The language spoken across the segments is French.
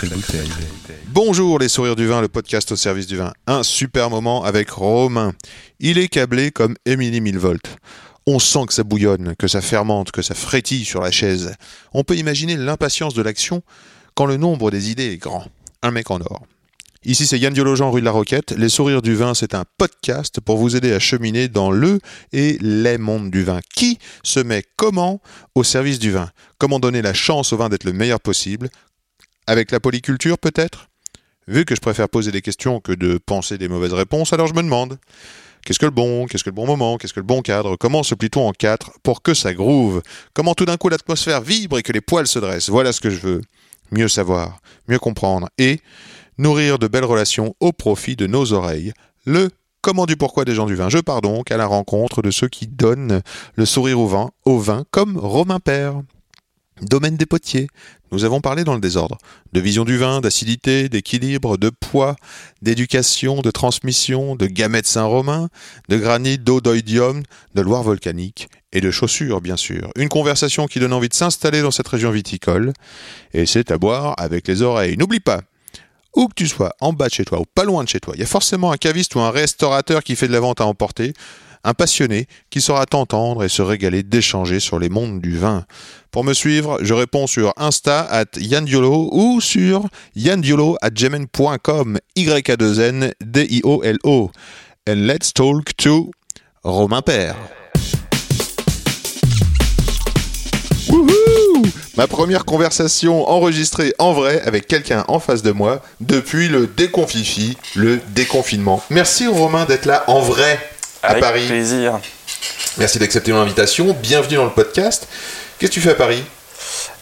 Sacrée bouteille. Bonjour les sourires du vin, le podcast au service du vin. Un super moment avec Romain. Il est câblé comme Émilie Milvolt. On sent que ça bouillonne, que ça fermente, que ça frétille sur la chaise. On peut imaginer l'impatience de l'action quand le nombre des idées est grand. Un mec en or. Ici c'est Yann Diologen rue de la Roquette. Les sourires du vin, c'est un podcast pour vous aider à cheminer dans le et les mondes du vin. Qui se met comment au service du vin? Comment donner la chance au vin d'être le meilleur possible? Avec la polyculture peut-être? Vu que je préfère poser des questions que de penser des mauvaises réponses, alors je me demande qu'est-ce que le bon, qu'est-ce que le bon moment, qu'est-ce que le bon cadre, comment se plie-t-on en quatre pour que ça groove? Comment tout d'un coup l'atmosphère vibre et que les poils se dressent? Voilà ce que je veux. Mieux savoir, mieux comprendre et nourrir de belles relations au profit de nos oreilles. Le comment du pourquoi des gens du vin. Je pars donc à la rencontre de ceux qui donnent le sourire au vin, au vin comme Romain Père. Domaine des potiers. Nous avons parlé dans le désordre de vision du vin, d'acidité, d'équilibre, de poids, d'éducation, de transmission, de gamètes Saint-Romain, de granit, d'eau d'oïdium, de Loire volcanique et de chaussures, bien sûr. Une conversation qui donne envie de s'installer dans cette région viticole. Et c'est à boire avec les oreilles. N'oublie pas, où que tu sois, en bas de chez toi ou pas loin de chez toi, il y a forcément un caviste ou un restaurateur qui fait de la vente à emporter, un passionné qui saura t'entendre et se régaler d'échanger sur les mondes du vin. Pour me suivre, je réponds sur Insta at yandiolo ou sur yandiolo at gmail.com y a 2 n d i o l o And let's talk to Romain Père. Ma première conversation enregistrée en vrai avec quelqu'un en face de moi depuis le déconfifi, le déconfinement. Merci Romain d'être là en vrai à Avec Paris. plaisir. Merci d'accepter mon invitation. Bienvenue dans le podcast. Qu'est-ce que tu fais à Paris?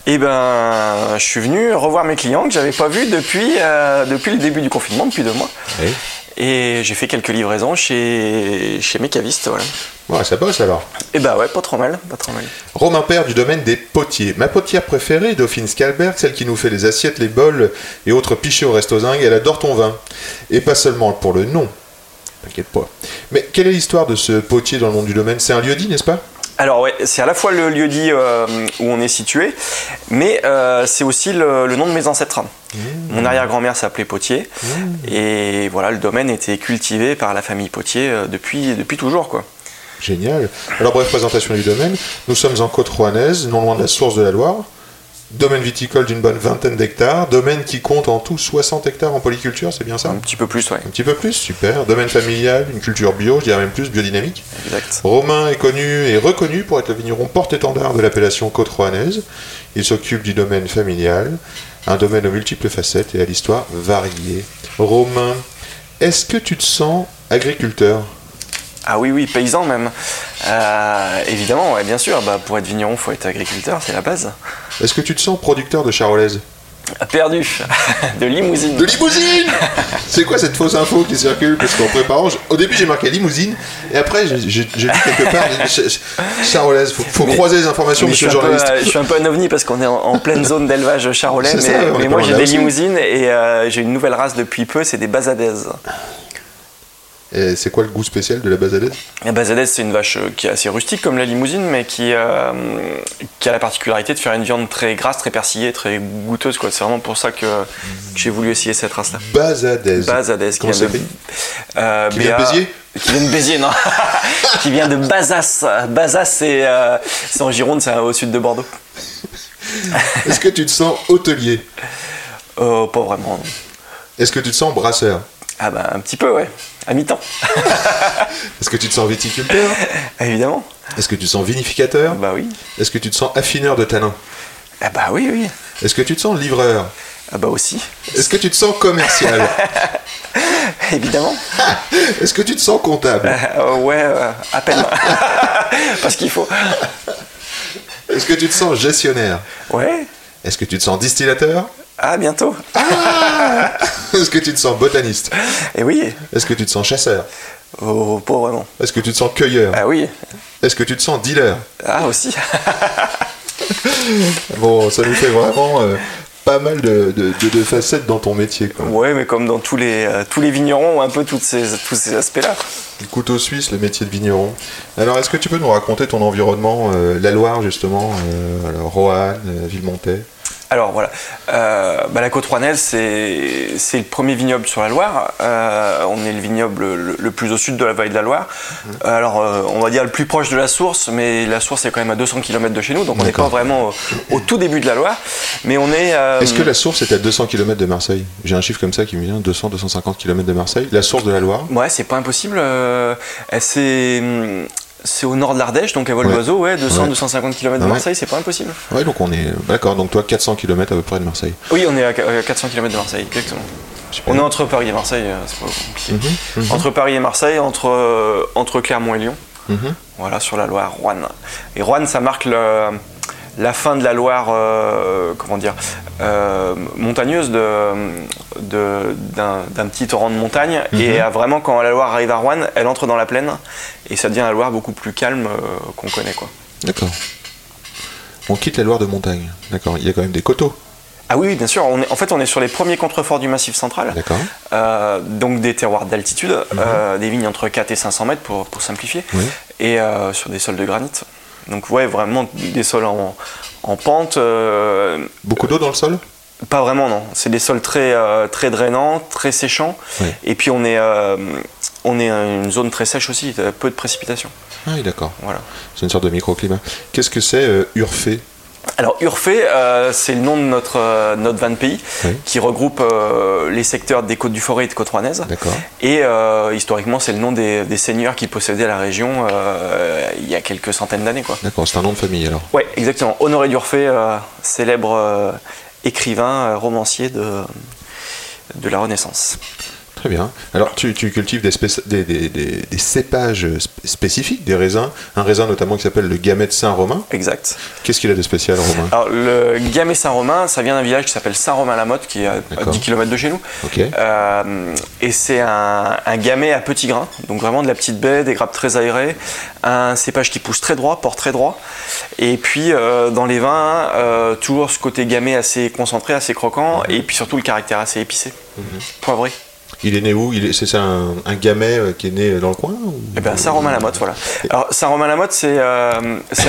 Eh ben, je suis venu revoir mes clients que j'avais pas vus depuis, euh, depuis le début du confinement, depuis deux mois. Et j'ai fait quelques livraisons chez, chez mes cavistes, voilà. Ouais, ça bosse alors. Et bah ouais, pas trop mal, pas trop mal. Romain Père du domaine des potiers. Ma potière préférée, Dauphine Scalberg, celle qui nous fait les assiettes, les bols et autres pichets au resto zinc, elle adore ton vin. Et pas seulement pour le nom. T'inquiète pas. Mais quelle est l'histoire de ce potier dans le monde du domaine? C'est un lieu dit, n'est-ce pas? Alors ouais, c'est à la fois le lieu dit euh, où on est situé, mais euh, c'est aussi le, le nom de mes ancêtres. Mon arrière-grand-mère s'appelait Potier, et voilà, le domaine était cultivé par la famille Potier euh, depuis, depuis toujours, quoi. Génial. Alors, bref, présentation du domaine. Nous sommes en côte rouennaise, non loin de la source de la Loire. Domaine viticole d'une bonne vingtaine d'hectares. Domaine qui compte en tout 60 hectares en polyculture, c'est bien ça Un petit peu plus, ouais. Un petit peu plus, super. Domaine familial, une culture bio, je dirais même plus, biodynamique. Exact. Romain est connu et reconnu pour être le vigneron porte-étendard de l'appellation côte rouennaise. Il s'occupe du domaine familial, un domaine aux multiples facettes et à l'histoire variée. Romain, est-ce que tu te sens agriculteur? Ah oui, oui, paysan même. Euh, évidemment, ouais, bien sûr. Bah, pour être vigneron, faut être agriculteur, c'est la base. Est-ce que tu te sens producteur de charolaise Perdu. de limousine. De limousine C'est quoi cette fausse info qui circule Parce qu'en préparant, je- au début j'ai marqué limousine, et après j'ai lu quelque part ch- ch- charolaise. Faut, faut Mais- croiser les informations, monsieur le peu, journaliste. euh, je suis un peu un ovni parce qu'on est en, en pleine zone d'élevage charolais, mais, ça, moi j'ai des limousines et euh, j'ai une nouvelle race depuis peu, c'est des basadaises. Et c'est quoi le goût spécial de la basadaise La basadaise, c'est une vache euh, qui est assez rustique comme la limousine, mais qui, euh, qui a la particularité de faire une viande très grasse, très persillée, très goûteuse. quoi. C'est vraiment pour ça que, que j'ai voulu essayer cette race-là. Basadaise. Basadaise, qui vient ça de, fait euh, Qui vient de Béziers Qui vient de Béziers, non. qui vient de Bazas. Bazas, c'est euh, c'est en Gironde, c'est au sud de Bordeaux. Est-ce que tu te sens hôtelier pas vraiment. non. Est-ce que tu te sens brasseur Ah bah un petit peu, ouais. À mi-temps. Est-ce que tu te sens viticulteur? Évidemment. Est-ce que tu te sens vinificateur? Bah oui. Est-ce que tu te sens affineur de tanin Ah bah oui, oui. Est-ce que tu te sens livreur? Ah bah aussi. Est-ce que tu te sens commercial? Évidemment. Est-ce que tu te sens comptable? Euh, ouais, euh, à peine. Parce qu'il faut. Est-ce que tu te sens gestionnaire? Ouais. Est-ce que tu te sens distillateur? Ah, bientôt. Est-ce que tu te sens botaniste Et oui, Est-ce que tu te sens chasseur oh, pas vraiment. Est-ce que tu te sens cueilleur Ah oui, Est-ce que tu te sens dealer ah aussi. Bon, ça nous fait vraiment euh, pas mal de, de- de- de facettes dans ton métier. Quoi. Ouais, mais comme dans tous les, euh, tous les vignerons, un peu toutes ces, tous ces aspects-là. Le couteau suisse, le métier de vigneron. Alors, est-ce que tu peux nous raconter ton environnement, euh, la Loire justement, alors, Roanne, Villemontais Alors voilà, Euh, bah, la côte rouennaise, c'est c'est le premier vignoble sur la Loire. Euh, on est le vignoble le, le plus au sud de la vallée de la Loire. Mhm. Alors, euh, on va dire le plus proche de la source, mais la source est quand même à 200 km de chez nous, donc on n'est pas vraiment au, au tout début de la Loire. Mais on est. euh, Est-ce que la source est à 200 km de Marseille? J'ai un chiffre comme ça qui me vient, 200-250 km de Marseille. La source de la Loire? Ouais, c'est pas impossible. euh, c'est. C'est au nord de l'Ardèche, donc à vol Ouais. d'oiseau, ouais, 200-250 km de. Marseille, c'est pas impossible. Ouais, donc on est. D'accord, donc toi 400 km à peu près de Marseille. Oui, on est à qu- à 400 km de Marseille, exactement. Super. On est entre Paris et Marseille, euh, c'est pas compliqué. Mhm, mhm, Entre Paris et Marseille, entre, euh, entre Clermont et Lyon, mhm. voilà, sur la Loire, Roanne. Et Roanne, ça marque le- la fin de la Loire, euh, comment dire, euh, montagneuse de- de- d'un petit torrent de montagne. Et euh, vraiment, quand la Loire arrive à Roanne, elle entre dans la plaine et ça devient la Loire beaucoup plus calme euh, qu'on connaît, quoi. D'accord. On quitte la Loire de montagne. D'accord, il y a quand même des coteaux. Ah oui, bien sûr. On est, en fait, on est sur les premiers contreforts du Massif central. D'accord. Euh, donc des terroirs d'altitude, euh, des vignes entre 4 et 500 mètres pour, pour simplifier, Oui. et sur des sols de granit. Donc ouais, vraiment des sols en, en pente, euh, Beaucoup d'eau dans le sol? Pas vraiment non, c'est des sols très, euh, très drainants, très séchants, Oui. et puis on est, euh, on est une zone très sèche aussi, peu de précipitations. Ah oui, d'accord. Voilà. C'est une sorte de microclimat. Qu'est-ce que c'est Urfé? Alors Urfé, euh, c'est le nom de notre, euh, notre van pays Oui. qui regroupe euh, les secteurs des côtes du Forêt et de côte rouennaise. D'accord. Et euh, historiquement, c'est le nom des, des seigneurs qui possédaient la région il y a quelques centaines d'années. D'accord, c'est un nom de famille alors. Ouais, exactement. Honoré d'Urfé, célèbre écrivain, romancier de, de la Renaissance. Très bien. Alors, tu, tu cultives des, spéc- des, des- des- des cépages sp- spécifiques, des raisins. Un raisin notamment qui s'appelle le Gamay de Saint-Romain. Exact. Qu'est-ce qu'il a de spécial, Romain? Alors, le Gamay Saint-Romain, ça vient d'un village qui s'appelle Saint-Romain-la-Motte, qui est à, à D'accord. 10 km de chez nous. Euh, et c'est un, un gamay à petits grains, donc vraiment de la petite baie, des grappes très aérées, un cépage qui pousse très droit, porte très droit. Et puis euh, dans les vins, euh, toujours ce côté gamay assez concentré, assez croquant, et puis surtout le caractère assez épicé, poivré. Il est né où? Est- C'est ça un, un Gamay euh, qui est né dans le coin ou- Eh bien, Saint-Romain-la-Motte, voilà. Alors, Saint-Romain-la-Motte, c'est euh,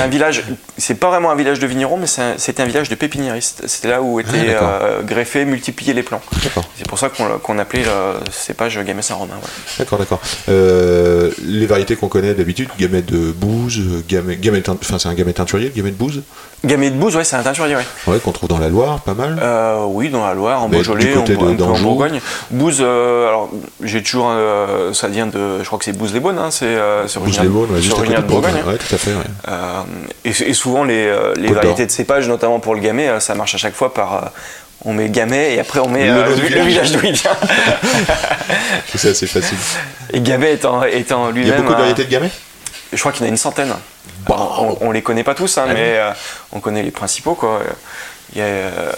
un village, c'est pas vraiment un village de vignerons, mais c'est un- c'était un, village de pépiniéristes. C'était là où étaient Ah, euh, greffés, multipliés les plants. D'accord, C'est pour ça qu'on qu'on appelait le cépage Gamay Saint-Romain. d'accord, d'accord. Euh, les variétés qu'on connaît d'habitude, Gamay de Bouze, Gamay, Gamay teint- enfin c'est un Gamay teinturier, Gamay de Bouze, Gamay de Bouze, ouais, c'est un teinturier, ouais. ouais, qu'on trouve dans la Loire, pas mal. Euh, oui, dans la Loire, en Mais Beaujolais, en, de- un peu en d'Anjou. Bourgogne. Bouze, euh, alors j'ai toujours, euh, ça vient de, je crois que c'est Bouze les Beaunes, hein, c'est euh, originaire, de Bourgogne. Bourgogne. Ouais, tout à fait. ouais. Euh, et, et souvent les, euh, variétés de cépages, notamment pour le gamay, euh, ça marche à chaque fois par, euh, on met gamay et après on met Le euh, village. d'où il vient. C'est assez facile. et gamay étant, étant Il y a lui-même, beaucoup de variétés de Gamay je crois qu'il y en a une centaine. On, on les connaît pas tous, hein, Ah mais euh, on connaît les principaux. Quoi. Il y a, euh,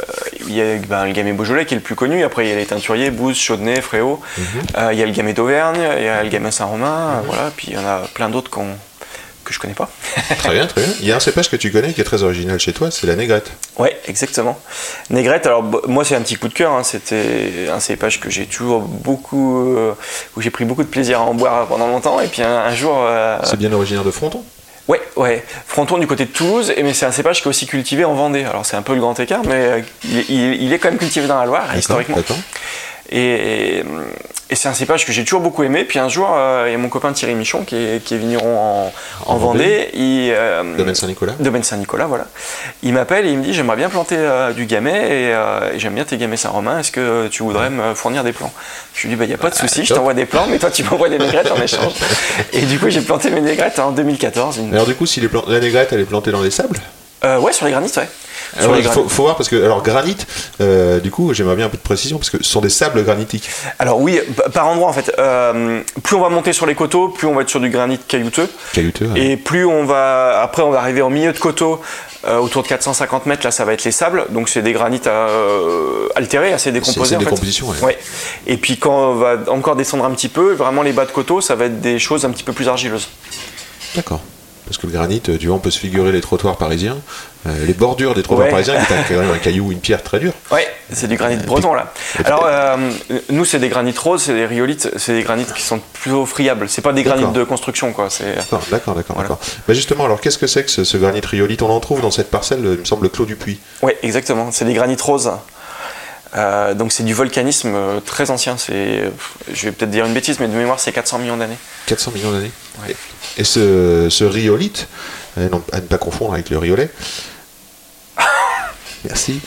il y a ben, le gamay Beaujolais qui est le plus connu. Après, il y a les teinturiers, Bouze, Chaudenay, Fréau. Mhm. Euh, il y a le gamay d'Auvergne, il y a le gamay Saint-Romain. euh, Voilà. Puis il y en a plein d'autres qu'on- que je connais pas. Très bien, très bien. Il y a un cépage que tu connais qui est très original chez toi, c'est la négrette. Ouais, exactement. Négrette, alors moi c'est un petit coup de cœur. hein. C'était un cépage que j'ai toujours beaucoup, euh, où j'ai pris beaucoup de plaisir à en boire pendant longtemps. Et puis un, un jour, euh, C'est bien originaire de Fronton Ouais, ouais. Fronton du côté de Toulouse, mais c'est un cépage qui est aussi cultivé en Vendée. Alors c'est un peu le grand écart, mais euh, il, est- il- est quand même cultivé dans la Loire, historiquement. Et, et, et c'est un cépage que j'ai toujours beaucoup aimé. Puis un jour, euh, il y a mon copain Thierry Michon, qui est, qui est vigneron en, en En Vendée. Il, euh, Domaine Saint-Nicolas Domaine Saint-Nicolas, voilà. Il m'appelle et il me dit J'aimerais bien planter euh, du gamay et, euh, et j'aime bien tes gamay Saint-Romain. Est-ce que tu voudrais me fournir des plants? Je lui dis Il n'y a pas de souci, je t'envoie des plants, mais toi tu m'envoies des négrettes en échange. Et du coup, j'ai planté mes négrettes en 2014. une- Alors du coup, si les la négrette, elle est plantée dans les sables? Euh, ouais, sur les granites, ouais. Alors, les il faut, voir parce que alors granit, euh, du coup, j'aimerais bien un peu de précision parce que ce sont des sables granitiques. Alors oui, par endroit en fait. Euh, plus on va monter sur les coteaux, plus on va être sur du granit caillouteux. Caillouteux. Et plus on va. Après, on va arriver en milieu de coteau, euh, autour de 450 mètres, là, ça va être les sables. Donc, c'est des granites altérés, assez décomposés. c'est en fait. décomposition, ouais. Ouais. Et puis, quand on va encore descendre un petit peu, vraiment les bas de coteau, ça va être des choses un petit peu plus argileuses. D'accord. Parce que le granit, euh, tu vois, on peut se figurer les trottoirs parisiens, euh, les bordures des trottoirs Ouais. parisiens, qui est quand même un caillou ou une pierre très dure. Ouais, c'est du granit breton là. Alors, euh, nous, c'est des granites roses, c'est des rhyolites, c'est des granites qui sont plutôt friables. C'est pas des granites de construction, quoi. D'accord, d'accord, d'accord. Voilà. Bah justement, alors qu'est-ce que c'est que ce, ce granit rhyolite? On en trouve dans cette parcelle, euh, il me semble, Clos du Puy. Ouais, exactement. C'est des granites roses. Euh, donc c'est du volcanisme euh, très ancien. C'est, je vais peut-être dire une bêtise, mais de mémoire c'est 400 millions d'années. 400 millions d'années. Ouais. Et ce, ce euh, non, à ne pas confondre avec le riolet. Merci.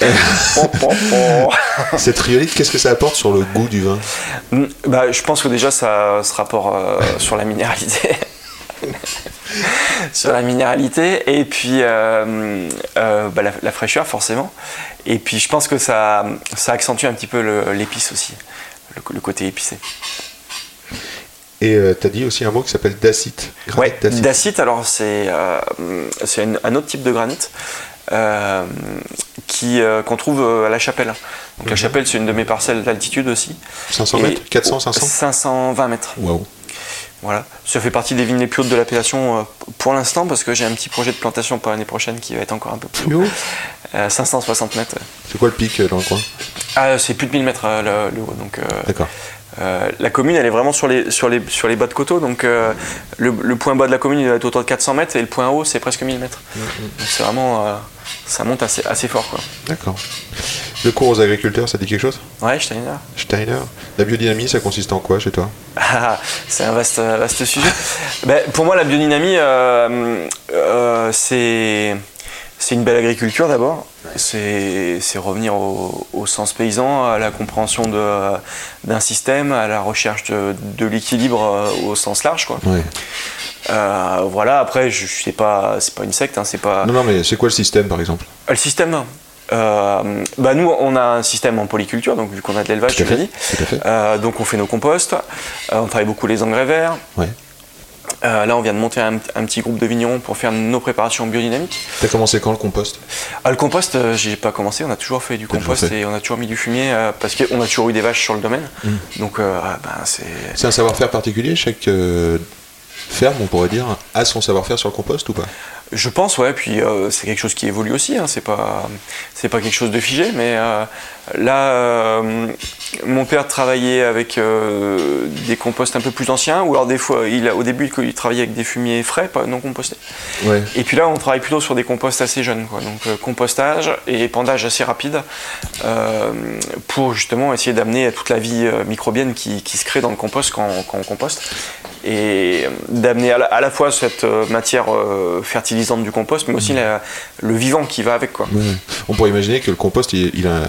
Cette rhyolite, qu'est-ce que ça apporte sur le goût du vin? Mm, bah, je pense que déjà ça se rapporte euh, sur la minéralité. sur la minéralité et puis euh, euh, bah, la, la fraîcheur forcément. Et puis je pense que ça, ça accentue un petit peu l'épice aussi, le, le côté épicé. Et tu as dit aussi un mot qui s'appelle dacite. Ouais, dacite. alors c'est euh, un autre type de granit euh, qui, euh, qu'on trouve euh, à la chapelle. Donc la chapelle, c'est une de mes parcelles d'altitude aussi. 500 Et- mètres 400, 500 520 mètres. Waouh. Voilà. Ça fait partie des vignes les plus hautes de l'appellation euh, pour l'instant parce que j'ai un petit projet de plantation pour l'année prochaine qui va être encore un peu plus haut. haut Euh, 560 mètres. C'est quoi le pic euh, dans le coin Ah, c'est plus de 1000 mètres le, le haut. Donc, euh, D'accord. euh, la commune, elle est vraiment sur les, sur les, sur les bas de coteaux. Donc, euh, le, le point bas de la commune, il va être autour de 400 mètres et le point haut, c'est presque 1000 mètres. Mm, Donc, c'est vraiment. Ça monte assez, assez fort, quoi. D'accord. Le cours aux agriculteurs, ça dit quelque chose? Ouais, Steiner. Steiner La biodynamie, ça consiste en quoi chez toi? Ah, c'est un vaste, vaste sujet. Ben, pour moi, la biodynamie, euh, euh, c'est c'est une belle agriculture d'abord. C'est revenir au, au sens paysan, à la compréhension de- d'un système, à la recherche de, de l'équilibre euh, au sens large. Quoi. Euh, voilà, après, je sais pas, c'est pas une secte, hein, c'est pas. Non, non, mais c'est quoi le système par exemple? Euh, Le système, euh, bah nous, on a un système en polyculture, donc vu qu'on a de l'élevage, tu l'as dit. Tout à fait. Euh, donc on fait nos composts, on travaille beaucoup les engrais verts. Ouais. Euh, là, on vient de monter un, un petit groupe de vignerons pour faire nos préparations biodynamiques. T'as commencé quand le compost? Ah, le compost, euh, j'ai pas commencé, on a toujours fait du compost fait. et on a toujours mis du fumier euh, parce qu'on a toujours eu des vaches sur le domaine. Donc, euh, ah, ben, c'est. C'est un savoir-faire particulier Chaque ferme, on pourrait dire, a son savoir-faire sur le compost ou pas? Je pense, ouais, puis euh, c'est quelque chose qui évolue aussi, hein, c'est pas, c'est pas quelque chose de figé, mais euh, là, euh, mon père travaillait avec des composts un peu plus anciens, ou alors des fois, il, a- au début, il travaillait avec des fumiers frais, pas non compostés. Ouais. Et puis là, on travaille plutôt sur des composts assez jeunes, quoi. donc compostage et épandage assez rapide, pour justement essayer d'amener toute la vie microbienne qui, qui se crée dans le compost quand, quand on composte, et euh, d'amener à, la- à la fois cette euh, matière euh, fertilisante du compost, mais aussi la- le vivant qui va avec. Quoi. Ouais. On pourrait imaginer que le compost, il, il a,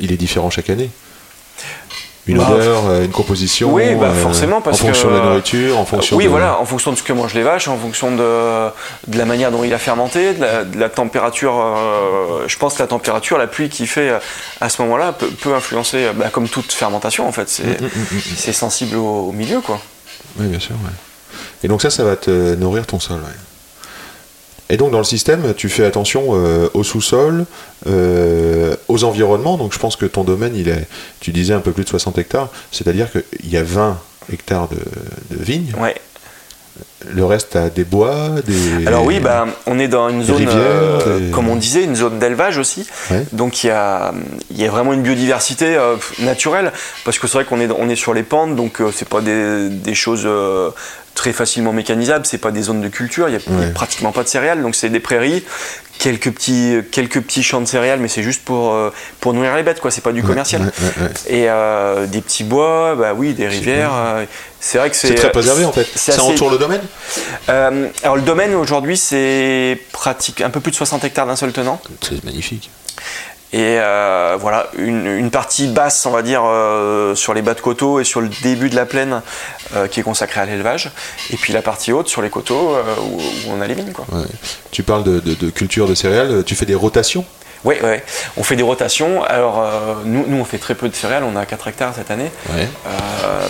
il est différent chaque année. Une Bah, odeur, une composition. Oui, bah, forcément, parce En fonction que- de la nourriture, en fonction oui, de... voilà, en fonction de ce que mangent les vaches, en fonction de, de la manière dont il a fermenté, de la, de la température. euh, je pense que la température, la pluie qu'il fait à ce moment-là peut, peut influencer, bah, comme toute fermentation en fait. C'est Mm, c'est sensible au, au milieu, quoi. Oui, bien sûr. Et donc ça, ça va te nourrir ton sol. Et donc dans le système, tu fais attention euh, au sous-sol, euh, aux environnements. Donc je pense que ton domaine, il est, tu disais un peu plus de 60 hectares, c'est-à-dire qu'il y a 20 hectares de, de vignes. Ouais. Le reste, a des bois, des... Alors oui, bah, on est dans une zone, rivières, euh, des- comme on disait, une zone d'élevage aussi. Ouais. Donc il y a, y a vraiment une biodiversité euh, naturelle, parce que c'est vrai qu'on est, on est sur les pentes, donc euh, c'est pas des, des choses euh, très facilement mécanisables, c'est pas des zones de culture, il y a, pratiquement pas de céréales, donc c'est des prairies, quelques petits, quelques petits champs de céréales, mais c'est juste pour, euh, pour nourrir les bêtes, quoi, c'est pas du commercial. ouais, ouais, ouais. Et euh, des petits bois, bah oui, des rivières. c'est vrai que c'est C'est très préservé en fait. Ça assez- entoure le domaine? Euh, alors le domaine aujourd'hui c'est pratique un peu plus de 60 hectares d'un seul tenant. C'est magnifique. Et euh, voilà, une, une partie basse, on va dire, euh, sur les bas de coteaux et sur le début de la plaine euh, qui est consacrée à l'élevage. Et puis la partie haute sur les coteaux où, où on a les vignes. Quoi. Ouais. Tu parles de, de- de culture de céréales, tu fais des rotations? Oui, ouais. on fait des rotations. Alors, euh, nous, nous, on fait très peu de céréales, on a 4 hectares cette année. Ouais. Euh,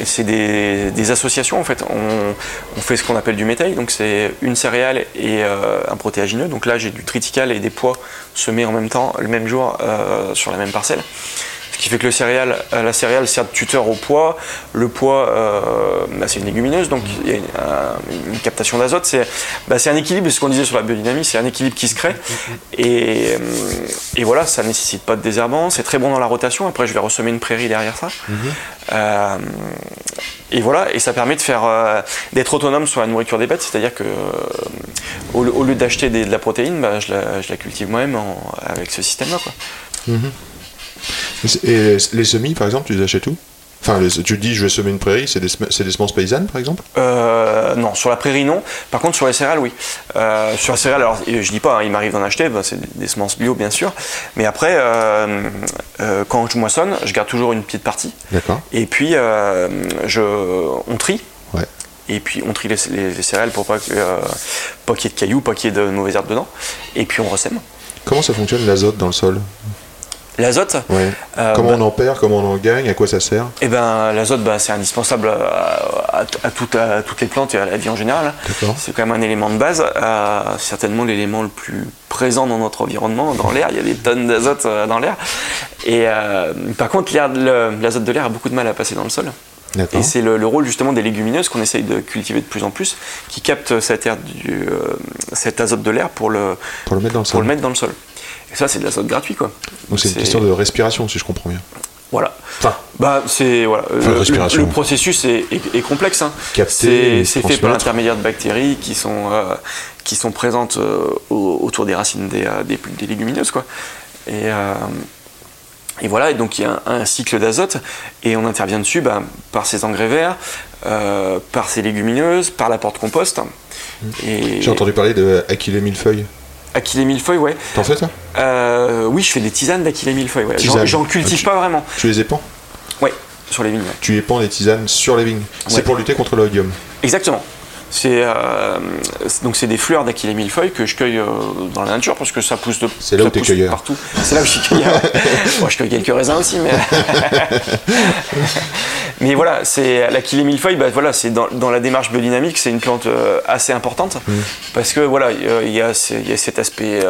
et c'est des, des associations en fait. On, on fait ce qu'on appelle du métail, donc c'est une céréale et euh, un protéagineux. Donc là j'ai du triticale et des pois semés en même temps, le même jour, sur la même parcelle. Qui fait que le céréale, euh, la céréale sert de tuteur au pois. Le pois, euh, bah, c'est une légumineuse, donc il y a une, un- une captation d'azote. C'est bah, c'est un équilibre, c'est ce qu'on disait sur la biodynamie, c'est un équilibre qui se crée. Et, euh, et voilà, ça nécessite pas de désherbant, c'est très bon dans la rotation. Après, je vais ressemer une prairie derrière ça. Euh, et voilà, et ça permet de faire euh, d'être autonome sur la nourriture des bêtes, c'est-à-dire que au, lieu- au lieu d'acheter de la protéine, bah, je, la, je la cultive moi-même avec ce système-là. Et les semis, par exemple, tu les achètes où? Enfin, les- tu dis, je vais semer une prairie, c'est des, des semences paysannes, par exemple? Euh, non, sur la prairie non. Par contre, sur les céréales, oui. Euh, sur la céréale, alors je dis pas, hein, il m'arrive d'en acheter, bah, c'est des- des semences bio bien sûr. Mais après, euh, quand je moissonne, je garde toujours une petite partie. D'accord. Et puis, je, on trie. Ouais. Et puis, on trie les, les- les céréales pour pas euh, pas qu'il y ait de cailloux, pas qu'il y ait de mauvaises herbes dedans. Et puis, on ressème. Comment ça fonctionne l'azote dans le sol? L'azote, Ouais. Euh, Comment bah- on en perd, comment on en gagne, à quoi ça sert? eh ben, l'azote, bah, c'est indispensable à, à- à tout- à toutes les plantes et à la vie en général. C'est quand même un élément de base, euh, certainement l'élément le plus présent dans notre environnement, dans l'air. Il y a des tonnes d'azote euh, dans l'air. Et euh, par contre, l'azote de l'air a beaucoup de mal à passer dans le sol. Et c'est le, le rôle justement des légumineuses qu'on essaye de cultiver de plus en plus, qui captent cet, air du, euh, cet azote de l'air pour le, Pour le mettre dans le pour sol. le mettre dans le sol. Et ça, c'est de l'azote gratuit, quoi. Donc c'est une question de respiration, si je comprends bien. Voilà. Enfin, Bah, c'est voilà. Enfin, le, processus est, est- est complexe. hein. C'est fait par l'intermédiaire de bactéries qui sont euh, qui sont présentes euh, au- autour des racines des, euh, des, des légumineuses, quoi. Et euh, et voilà, et donc il y a un, un cycle d'azote, et on intervient dessus bah, par ces engrais verts, par ces légumineuses, par l'apport de compost. Mmh. j'ai entendu parler de Aquilée millefeuille. Achillée millefeuille, ouais. T'en fais ça Euh, oui, je fais des tisanes d'Achillée millefeuille. Ouais. J'en- cultive Ok. pas vraiment. Tu les épans Ouais, sur les vignes. ouais. Tu épans les tisanes sur les vignes. C'est Ouais. pour lutter contre l'oïdium. Exactement. C'est euh, c'est- donc c'est des fleurs d'Achillée millefeuille que je cueille euh, dans la nature parce que ça pousse de C'est là où cueilleur. partout. C'est là où je suis cueilleur. Bon, je cueille quelques raisins aussi, mais mais voilà, c'est l'Achillée millefeuille. Bah, voilà, c'est dans, dans la démarche biodynamique, c'est une plante euh, assez importante Mmh. parce que voilà, il y, y a cet aspect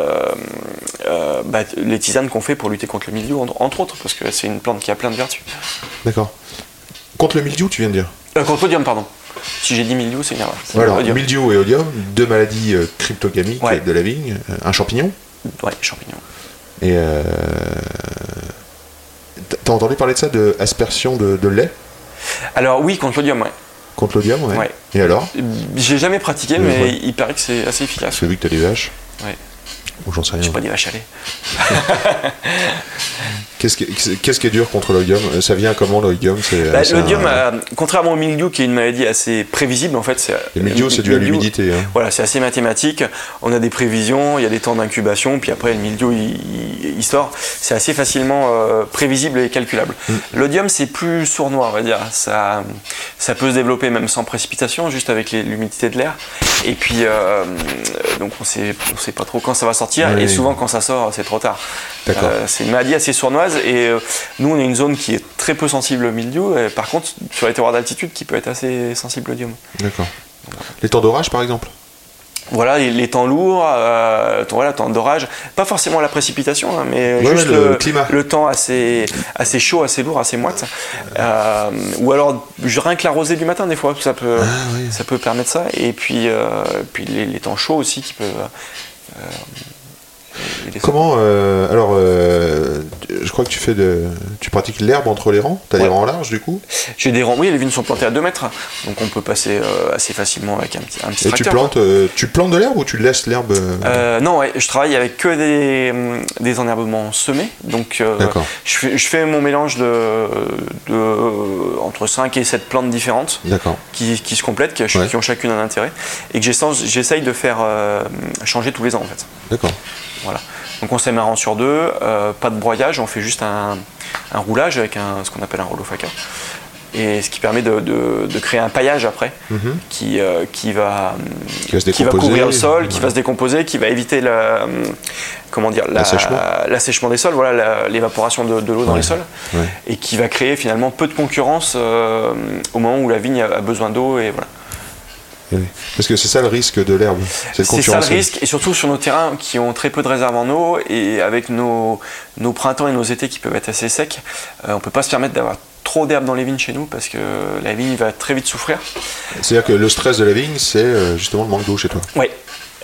bah, les tisanes qu'on fait pour lutter contre le mildiou entre, autres parce que c'est une plante qui a plein de vertus. D'accord. Contre le mildiou, tu viens de dire? Contre l'odium, pardon. Si j'ai dit mildiou, c'est Alors, l'odium. mildiou et odium, deux maladies euh, cryptogamiques Ouais. de la vigne, euh, un champignon. Ouais, champignons. Et euh, t'as entendu parler de ça, de aspersion de, de lait? Alors oui, contre l'odium, ouais. contre l'odium, ouais. Ouais. Et alors? J'ai jamais pratiqué, Mais il paraît que c'est assez efficace. J'ai vu que t'as des vaches. Ouais. Ou j'en sais J'ai rien. pas des vaches à lait. Qu'est-ce qui, est dur contre l'oïdium? Euh, Ça vient comment l'oïdium? Bah, un- euh, contrairement au mildiou, qui est une maladie assez prévisible, en fait. Le mildiou, c'est dû à l'humidité. hein. Voilà, c'est assez mathématique. On a des prévisions, il y a des temps d'incubation, puis après le mildiou il, sort. C'est assez facilement euh, prévisible et calculable. Mm. L'odium c'est plus sournois, on va dire. Ça, ça peut se développer même sans précipitation, juste avec l'humidité de l'air. Et puis euh, donc on sait, on sait pas trop quand ça va sortir, Oui. et souvent quand ça sort c'est trop tard. D'accord. Euh, c'est une maladie assez sournoise et euh, nous on est une zone qui est très peu sensible au mildiou. Et par contre sur les terroirs d'altitude qui peut être assez sensible au l'odium. D'accord. Les temps d'orage, par exemple? Voilà, les, les temps lourds, euh, temps, voilà, temps d'orage, pas forcément la précipitation, hein, mais Ouais, juste le le, climat. le temps assez, assez chaud, assez lourd, assez moite. Euh, ou alors rien que la rosée du matin, des fois, ça peut, Ah, oui. ça peut permettre ça. Et puis, euh, puis les, les temps chauds aussi qui peuvent. Comment euh, Alors, euh, je crois que tu fais de, tu pratiques l'herbe entre les rangs. T'as des Ouais. rangs larges, du coup? J'ai des rangs, oui, les vignes sont plantées à 2 mètres, donc on peut passer euh, assez facilement avec un petit, un petit Et tu plantes, tu plantes de l'herbe ou tu laisses l'herbe non, ouais, je travaille avec que des, des enherbements semés. Donc, D'accord. je, fais, je fais mon mélange de, de, entre 5 et 7 plantes différentes qui, qui se complètent, qui, Ouais. qui ont chacune un intérêt, et que j'essaie j'essaye de faire changer tous les ans en fait. D'accord. Voilà. Donc on sème un rang sur deux, euh, pas de broyage, on fait juste un, un roulage avec un, ce qu'on appelle un rouleau faca. Et ce qui permet de, de- de créer un paillage après Mhm. qui, euh, qui va, Qui va se qui va décomposer. couvrir le sol, qui va se décomposer, qui va éviter euh, comment dire, la- L'assèchement. des sols, voilà, la- l'évaporation de, de l'eau dans les sols, Ouais. et qui va créer finalement peu de concurrence euh, au moment où la vigne a a besoin d'eau. Et voilà. Parce que c'est ça le risque de l'herbe. C'est ça le risque, et surtout sur nos terrains qui ont très peu de réserves en eau, et avec nos, nos printemps et nos étés qui peuvent être assez secs, euh, on ne peut pas se permettre d'avoir trop d'herbe dans les vignes chez nous parce que la vigne va très vite souffrir. C'est-à-dire que le stress de la vigne, c'est euh, justement le manque d'eau chez toi. Oui,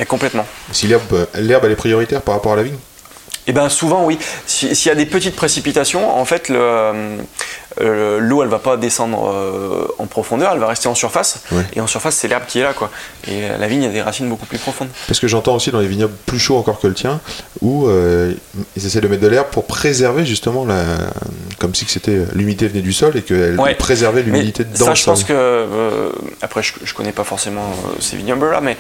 complètement. Si l'herbe, l'herbe elle est prioritaire par rapport à la vigne? Eh bien souvent oui. Si- S'il y a des petites précipitations, en fait le, euh, l'eau elle va pas descendre euh, en profondeur, elle va rester en surface. Ouais. Et en surface c'est l'herbe qui est là quoi. Et euh, la vigne a des racines beaucoup plus profondes. Parce que j'entends aussi dans les vignobles plus chauds encore que le tien, où euh, ils essaient de mettre de l'herbe pour préserver justement la, comme si c'était l'humidité venait du sol et qu'elle Ouais. préservait l'humidité dans ça le je pense que après je, je connais pas forcément ces vignobles là, mais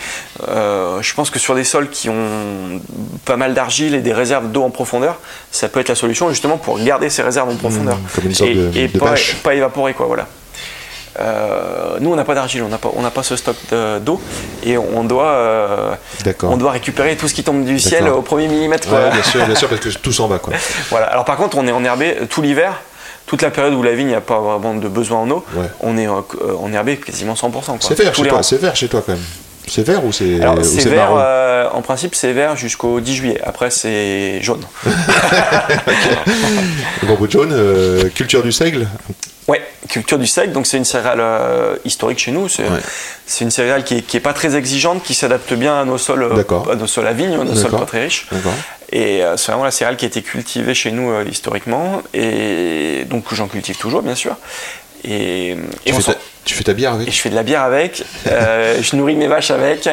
je pense que sur des sols qui ont pas mal d'argile et des réserves d'eau en profondeur, ça peut être la solution justement pour garder ces réserves en profondeur. Mmh, comme une sorte et, de- et de pas, bâche. pas évaporer quoi voilà. Euh, nous on n'a pas d'argile, on n'a pas, on n'a pas ce stock de- d'eau et on doit, euh, on doit récupérer tout ce qui tombe du ciel au premier millimètre. quoi. Ouais, bien sûr, bien sûr, parce que tout s'en va quoi. Voilà. Alors par contre, on est enherbé tout l'hiver, toute la période où la vigne n'a pas vraiment de besoin en eau, Ouais. on est euh, enherbé quasiment 100%. quoi. C'est vert chez toi, c'est vert chez toi quand même. C'est vert ou c'est Alors c'est vert, euh, en principe c'est vert jusqu'au 10 juillet. Après c'est jaune. Bon, bout de jaune, euh, culture du seigle. Ouais, culture du seigle, donc c'est une céréale euh, historique chez nous. C'est Ouais. une céréale qui est, qui est pas très exigeante, qui s'adapte bien à nos sols, à nos sols à vigne, à nos sols pas très riches. Et c'est vraiment la céréale qui a été cultivée chez nous historiquement, et donc j'en cultive toujours bien sûr. Et, et Tu fais, ta, tu fais ta bière Et avec je fais de la bière avec, euh, je nourris mes vaches avec,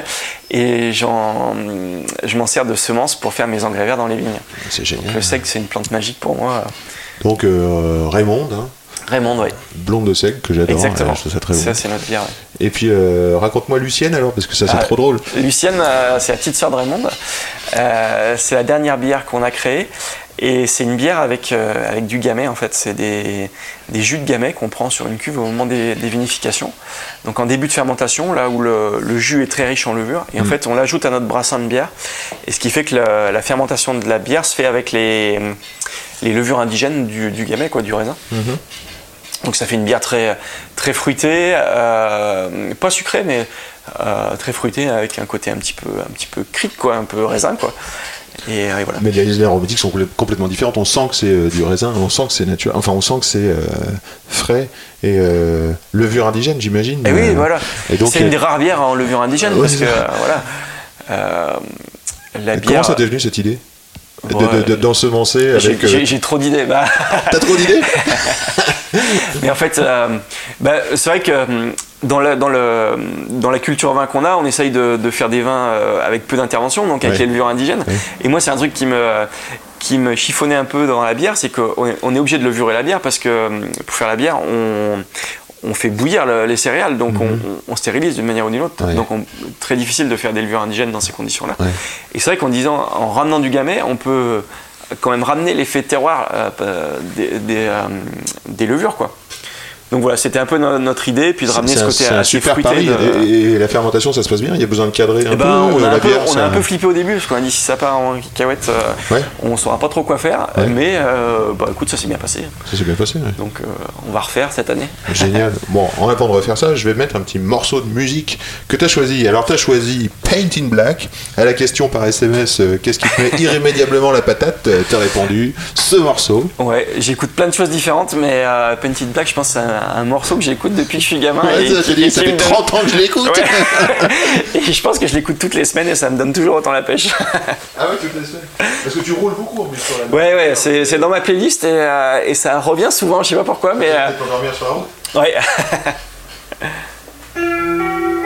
et je m'en sers de semences pour faire mes engrais verts dans les vignes. C'est génial. Je sais que c'est une plante magique pour moi. Donc euh, Raymond, hein, Raymond, oui. blonde de seigle que j'adore. Exactement. euh, je trouve ça très bon. Ça, c'est notre bière. ouais. Et puis euh, raconte-moi Lucienne alors, parce que ça c'est Ah, trop drôle. Lucienne, euh, c'est la petite sœur de Raymond. Euh, c'est la dernière bière qu'on a créée. Et c'est une bière avec, avec du gamay en fait. C'est des, des jus de gamay qu'on prend sur une cuve au moment des, des vinifications. Donc en début de fermentation, là où le, le jus est très riche en levure. Et en fait, on l'ajoute à notre brassin de bière. Et ce qui fait que la, la fermentation de la bière se fait avec les, les levures indigènes du, du gamay, quoi, du raisin. Donc ça fait une bière très, très fruitée, euh, pas sucrée, mais euh, très fruitée avec un côté un petit peu, un petit peu cric, quoi, un peu raisin, quoi. Et, et voilà. Mais les aromatiques sont complè- complètement différentes. On sent que c'est euh, du raisin, on sent que c'est naturel. Enfin, on sent que c'est euh, frais et levure indigène, j'imagine. Et oui, voilà. Et donc, c'est une des rares bières en levure indigène parce que voilà. comment ça t'est venu cette idée? De- Ouais. de- de- d'ensemencer j'ai, avec. euh, j'ai- trop d'idées. Bah, T'as trop d'idées Mais en fait, euh, bah, c'est vrai que hum, dans la, dans, le, dans la culture vin qu'on a, on essaye de, de faire des vins euh, avec peu d'intervention, donc avec Ouais. les levures indigènes. Ouais. Et moi, c'est un truc qui me, qui me chiffonnait un peu dans la bière, c'est qu'on est, on est obligé de levurer la bière parce que pour faire la bière, on, on fait bouillir le- les céréales, donc on, on- on stérilise d'une manière ou d'une autre. Mhm. Ouais. Donc on- très difficile de faire des levures indigènes dans ces conditions-là. Ouais. Et c'est vrai qu'en disant, en ramenant du gamay, on peut quand même ramener l'effet terroir euh, euh, des, des, euh, des levures, quoi. Donc voilà, c'était un peu no- notre idée, puis de ramener ce côté un assez super fruité. pari. de- Et, et la fermentation, ça se passe bien Il y a besoin de cadrer un Eh ben, peu on, euh, a la un peu, bière on a un peu flippé au début, parce qu'on a dit si ça part en cacahuète, euh, Ouais, on saura pas trop quoi faire. Ouais. Mais euh, bah, écoute, ça s'est bien passé. ça s'est bien passé. ouais. Donc euh, on va refaire cette année. Génial. Bon, en avant de refaire ça, je vais mettre un petit morceau de musique que tu as choisi. Alors, tu as choisi Paint in Black. À la question par SMS, euh, qu'est-ce qui te met irrémédiablement la patate Tu as répondu ce morceau. Ouais, j'écoute plein de choses différentes, mais euh, Painted Black, je pense que c'est un, un morceau que j'écoute depuis que je suis gamin. Ouais, et ça, qui- et fait me donne- 30 ans que je l'écoute. Ouais. et je pense que je l'écoute toutes les semaines et ça me donne toujours autant la pêche. Ah ouais, tu le laisses Parce que tu roules beaucoup en plus sur la Ouais, ouais, c'est c'est dans ma playlist et, euh, et ça revient souvent, je sais pas pourquoi, mais. euh, pour dormir sur la route ouais.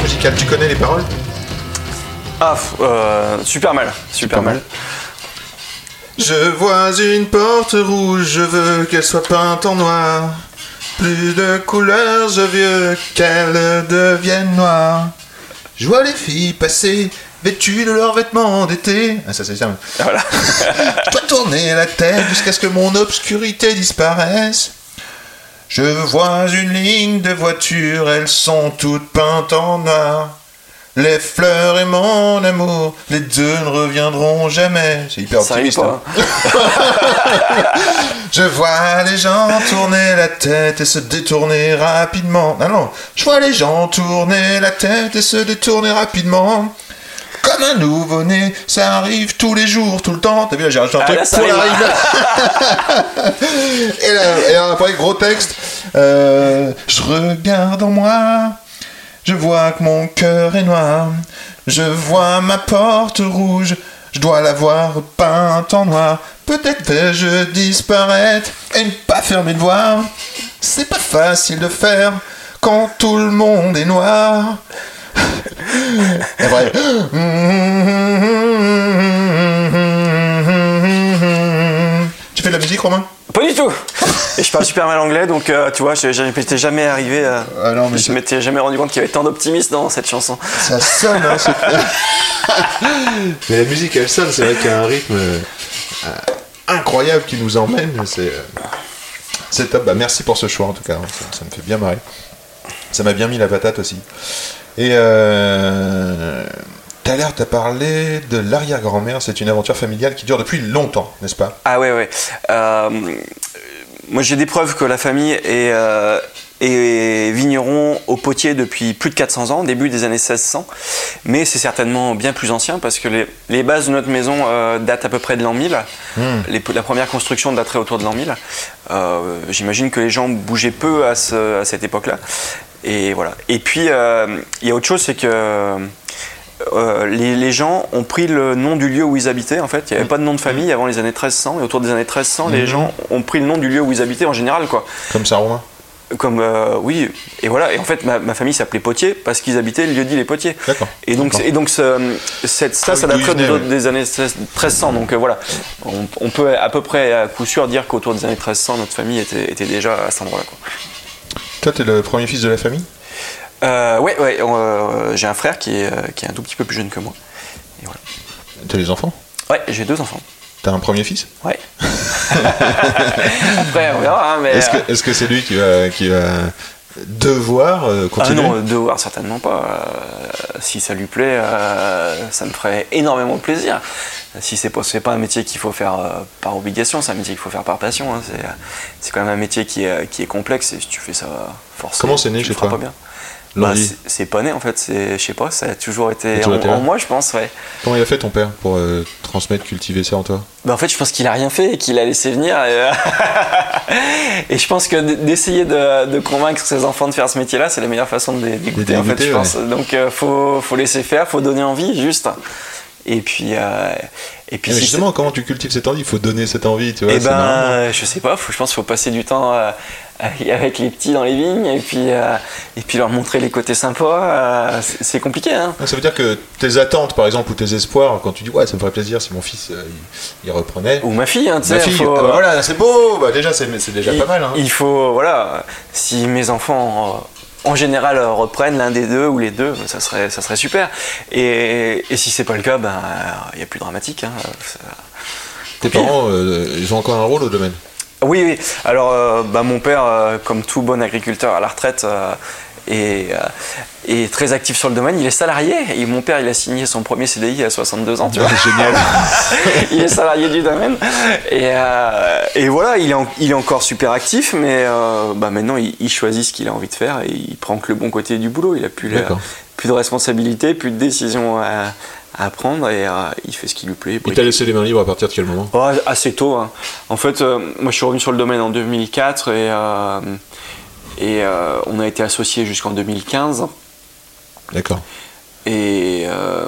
musicale, tu connais les paroles Ah, euh, super mal, super, Super mal. mal. Je vois une porte rouge, je veux qu'elle soit peinte en noir. Plus de couleurs, je veux qu'elle devienne noire. Je vois les filles passer, vêtues de leurs vêtements d'été. Ah, ça c'est ça. Voilà. Je dois tourner la tête jusqu'à ce que mon obscurité disparaisse. Je vois une ligne de voitures, elles sont toutes peintes en noir. Les fleurs et mon amour, les deux ne reviendront jamais. C'est hyper optimiste. hein. Je vois les gens tourner la tête et se détourner rapidement. Non, non. Je vois les gens tourner la tête et se détourner rapidement. Comme un nouveau-né, ça arrive tous les jours, tout le temps. T'as vu, j'ai rajouté un Ah, truc là, pour et, là, et après, gros texte. Euh, je regarde en moi, je vois que mon cœur est noir. Je vois ma porte rouge, je dois l'avoir peinte en noir. Peut-être vais-je disparaître et ne pas fermer de voir. C'est pas facile de faire quand tout le monde est noir. Tu fais de la musique, Romain? Pas du tout. Et je parle super mal anglais, donc euh, tu vois, je je m'étais jamais arrivé. à- Ah non, mais je m'étais jamais rendu compte qu'il y avait tant d'optimisme dans cette chanson. Ça sonne, hein, c'est- Mais la musique, elle sonne, c'est vrai qu'il y a un rythme euh, incroyable qui nous emmène. C'est euh, top. Bah, merci pour ce choix, en tout cas. hein, Ça, ça me fait bien marrer. Ça m'a bien mis la patate aussi. Et euh, tout à l'heure, tu as parlé de l'arrière-grand-mère. C'est une aventure familiale qui dure depuis longtemps, n'est-ce pas? Ah ouais, ouais. Euh, moi, j'ai des preuves que la famille est, euh, est vigneron au potier depuis plus de 400 ans, début des années 1600. Mais c'est certainement bien plus ancien parce que les, les bases de notre maison euh, datent à peu près de l'an 1000. Les- la première construction daterait autour de l'an 1000. Euh, J'imagine que les gens bougeaient peu à, ce- à cette époque-là. Et voilà. Et puis, euh, il y a autre chose, c'est que euh, les, les gens ont pris le nom du lieu où ils habitaient. En fait, il n'y avait pas de nom de famille avant les années 1300. Et autour des années 1300, les Mhm. gens ont pris le nom du lieu où ils habitaient en général, quoi. Comme ça, Romain Comme euh, oui, et voilà. Et en fait, ma, ma famille s'appelait Potier parce qu'ils habitaient le lieu dit les Potiers. Et donc, et donc ce- cette, ça, ça venait, des, des années 16 1300. Donc euh, voilà, on, on peut à peu près à coup sûr dire qu'autour des années 1300, notre famille était, était déjà à cet endroit-là. quoi. Toi, t'es le premier fils de la famille? Euh, ouais, ouais. euh, j'ai un frère qui est, euh, qui est un tout petit peu plus jeune que moi. T'as les enfants? Ouais, j'ai deux enfants. T'as un premier fils? Ouais. Après, on verra. hein, mais, Est-ce euh, que est-ce que c'est lui qui va, qui va devoir euh, Ah continuer non, devoir certainement pas. Euh, si ça lui plaît, euh, ça me ferait énormément de plaisir. Si c'est pas, pas un métier qu'il faut faire par obligation, c'est un métier qu'il faut faire par passion. hein. C'est, quand même un métier qui est, qui est complexe et si tu fais ça forcément. Comment c'est né tu chez toi pas bien. Bah, c'est, pas né en fait, je sais pas, ça a toujours été en, là moi, je pense, ouais. Comment il a fait ton père pour euh, transmettre, cultiver ça en toi? Bah, en fait, je pense qu'il a rien fait et qu'il a laissé venir. Et, euh, et je pense que d'essayer de, de convaincre ses enfants de faire ce métier-là, c'est la meilleure façon de les dégoûter, en fait, je ouais. pense. Donc, euh, faut, faut laisser faire, faut donner envie, juste. Et puis, euh, et puis Mais si justement, comment tu cultives cette envie? Il faut donner cette envie, tu vois. eh ben, euh, je sais pas, faut, je pense qu'il faut passer du temps euh, avec les petits dans les vignes et puis, euh, et puis leur montrer les côtés sympas. euh, c'est compliqué, hein. Ça veut dire que tes attentes, par exemple, ou tes espoirs, quand tu dis ouais, ça me ferait plaisir si mon fils euh, il, il reprenait. Ou ma fille, hein, tu Ma sais. fille, faut- ah bah voilà, c'est beau. Bah déjà, c'est déjà il, pas mal. Hein. il faut, voilà, si mes enfants euh, en général euh, reprennent l'un des deux ou les deux, ça serait, ça serait super. Et, et si c'est pas le cas, ben il n'y a plus dramatique. hein. Ça- Tes parents, euh, ils ont encore un rôle au domaine? Oui, oui. Alors, euh, bah, mon père, euh, comme tout bon agriculteur à la retraite, est, euh, très actif sur le domaine. Il est salarié. Et mon père, il a signé son premier CDI à 62 ans, tu vois. Génial. il est salarié du domaine. Et, euh, et voilà, il est, en- il est encore super actif, mais euh, bah, maintenant, il, il choisit ce qu'il a envie de faire et il prend que le bon côté du boulot. Il a plus, la- D'accord. plus de responsabilité, plus de décisions à, à prendre et euh, il fait ce qui lui plaît. Il t'a laissé les mains libres à partir de quel moment? Oh, assez tôt. hein. En fait, moi je suis revenu sur le domaine en 2004 et, et euh, on a été associés jusqu'en 2015. D'accord. Et, euh,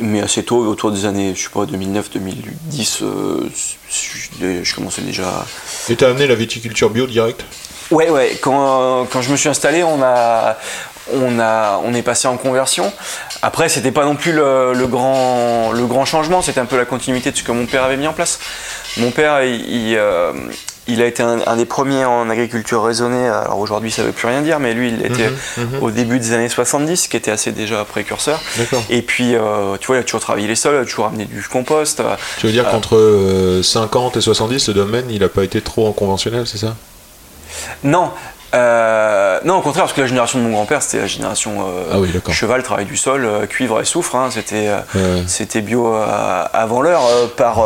mais assez tôt, autour des années, je sais pas, 2009-2010, euh, je, je commençais déjà. Et t'as amené la viticulture bio direct? Ouais, ouais. Quand, quand je me suis installé, on a, on a, on est passé en conversion. Après, c'était pas non plus le, le grand, le grand changement. C'était un peu la continuité de ce que mon père avait mis en place. Mon père, il, il, euh, il a été un, un des premiers en agriculture raisonnée. Alors aujourd'hui, ça veut plus rien dire, mais lui, il était au début des années 70, qui était assez déjà précurseur. Et puis, euh, tu vois, il a toujours travaillé les sols, il a toujours amené du compost. euh, Tu veux dire qu'entre euh, 50 et 70, le domaine, il a pas été trop en conventionnel, c'est ça? Non, euh, non, au contraire, parce que la génération de mon grand-père, c'était la génération euh, Ah oui, cheval, travail du sol, euh, cuivre et soufre. hein, c'était, Ouais. c'était bio avant l'heure, par,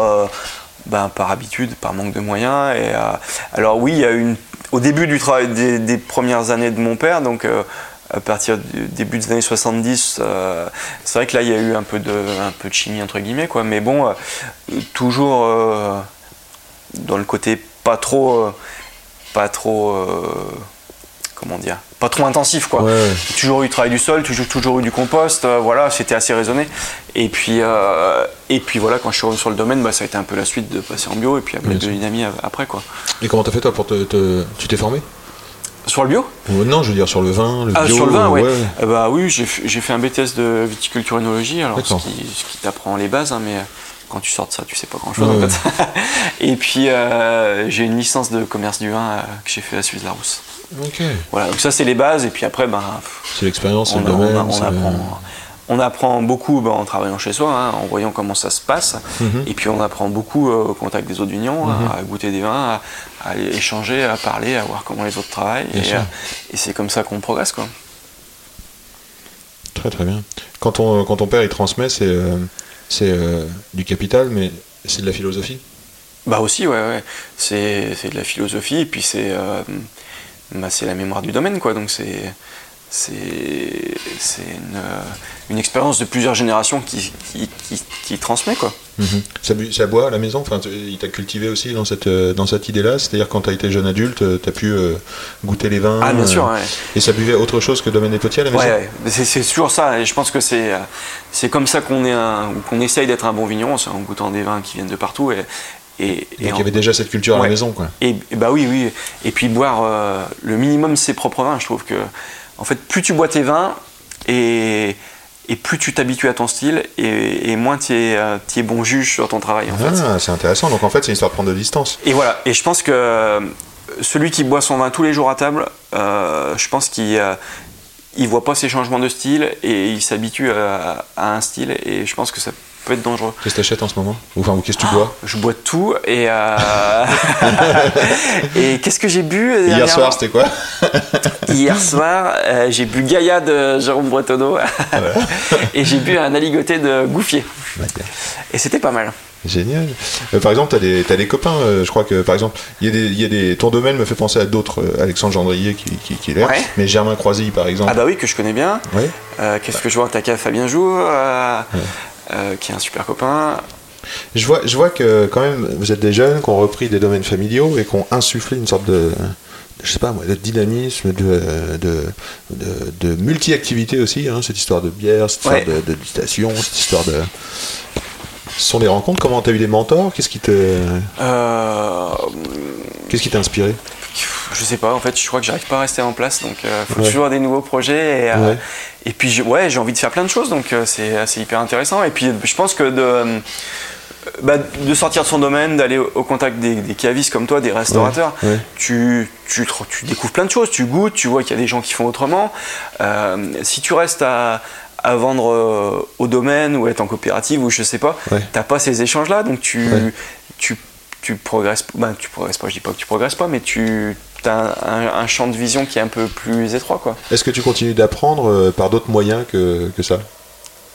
ben, par habitude, par manque de moyens. Et, euh, alors oui, il y a une, au début du travail des, premières années de mon père, donc euh, à partir du début des années 70, euh, c'est vrai que là, il y a eu un peu de, un peu de chimie, entre guillemets, quoi. Mais bon, toujours dans le côté pas trop... pas trop comment dire pas trop intensif quoi. Ouais. toujours eu du travail du sol toujours toujours eu du compost euh, voilà c'était assez raisonné. Et puis euh, et puis voilà quand je suis revenu sur le domaine bah, ça a été un peu la suite de passer en bio et puis après de dynamie après quoi. Et comment t'as fait toi pour te. te- Tu t'es formé? Sur le bio? Ou Non, je veux dire sur le vin, le ah bio. sur le vin ouais, ouais. Euh, bah oui j'ai fait- un BTS de viticulture œnologie alors ce qui, ce qui t'apprend les bases hein, mais quand tu sors de ça tu sais pas grand chose en fait. Et puis euh, j'ai une licence de commerce du vin euh, que j'ai fait à Suisse la Voilà donc ça c'est les bases et puis après ben C'est l'expérience, c'est on, le on on apprend, on apprend beaucoup ben, en travaillant chez soi, hein, en voyant comment ça se passe. Mhm. Et puis on apprend beaucoup euh, au contact des autres unions, à, à goûter des vins, à, à échanger, à parler, à voir comment les autres travaillent. Et, euh, et c'est comme ça qu'on progresse. Quoi. Très très bien. Quand ton, quand ton père il transmet, c'est euh, c'est du capital, mais c'est de la philosophie? Bah aussi, ouais, ouais. C'est, c'est de la philosophie, et puis c'est, bah, c'est la mémoire du domaine, quoi. Donc c'est, c'est une, euh, une expérience de plusieurs générations qui, qui, qui, qui transmet quoi. Mhm. Ça, boit à la maison enfin, Il t'a cultivé aussi dans cette, euh, dans cette idée-là C'est-à-dire quand tu as été jeune adulte, tu as pu euh, goûter les vins Ah bien euh, sûr, ouais. Et ça buvait autre chose que Domaine des Potiers à la maison? Ouais, C'est, toujours ça, et je pense que c'est, euh, comme ça qu'on, qu'on essaye d'être un bon vigneron, en goûtant des vins qui viennent de partout. Et, et, et Donc il en- y avait déjà cette culture à la maison, quoi. Et, et bah oui, oui. Et puis boire euh, le minimum ses propres vins, je trouve que, en fait, plus tu bois tes vins et, et plus tu t'habitues à ton style et, moins tu es, euh, es bon juge sur ton travail, en. Ah, c'est intéressant. Donc en fait, c'est une histoire de prendre de distance. Et voilà. Et je pense que euh, celui qui boit son vin tous les jours à table, euh, je pense qu'il euh, il voit pas ses changements de style et il s'habitue à, à un style et je pense que ça peut être dangereux. Qu'est-ce que t'achètes en ce moment Ou enfin, ou qu'est-ce que tu bois Je bois tout et euh, et qu'est-ce que j'ai bu Hier dernièrement soir, c'était quoi Hier soir, euh, j'ai bu Gaïa de Jérôme Bretonneau et j'ai bu un aligoté de Gouffier. Et c'était pas mal. Génial. Euh, par exemple, tu as des, t'as des copains, euh, je crois que par exemple, il y, a des- il y a des. Ton domaine me fait penser à d'autres, euh, Alexandre Gendrier qui, qui, qui est là, Ouais. mais Germain Croisy par exemple. Ah bah oui, que je connais bien. Ouais. Euh, Qu'est-ce que je vois qu'à Fabien euh, euh, qui est un super copain. Je vois, je vois que quand même, vous êtes des jeunes qui ont repris des domaines familiaux et qui ont insufflé une sorte de, je sais pas moi, de dynamisme, de, de, de, de multi-activité aussi, hein, cette histoire de bière, cette histoire de, de cette histoire de. Ce sont des rencontres. Comment t'as eu des mentors? Qu'est-ce qui te, Euh, qu'est-ce qui t'a inspiré? Je sais pas, en fait, je crois que j'arrive pas à rester en place, donc il faut Ouais. toujours des nouveaux projets. Et, euh, Ouais. et puis, je- ouais, j'ai envie de faire plein de choses, donc euh, c'est hyper intéressant. Et puis, je pense que de, euh, bah, de sortir de son domaine, d'aller au, au contact des, des cavistes comme toi, des restaurateurs, Ouais. Tu, tu, te- tu découvres plein de choses, tu goûtes, tu vois qu'il y a des gens qui font autrement. Euh, si tu restes à, à vendre euh, au domaine ou être en coopérative ou je sais pas, t'as pas ces échanges-là, donc tu, Ouais. tu, tu progresses, bah, tu progresses pas, je dis pas que tu progresses pas, mais tu as un, un- un champ de vision qui est un peu plus étroit, quoi. Est-ce que tu continues d'apprendre euh, par d'autres moyens que, que ça?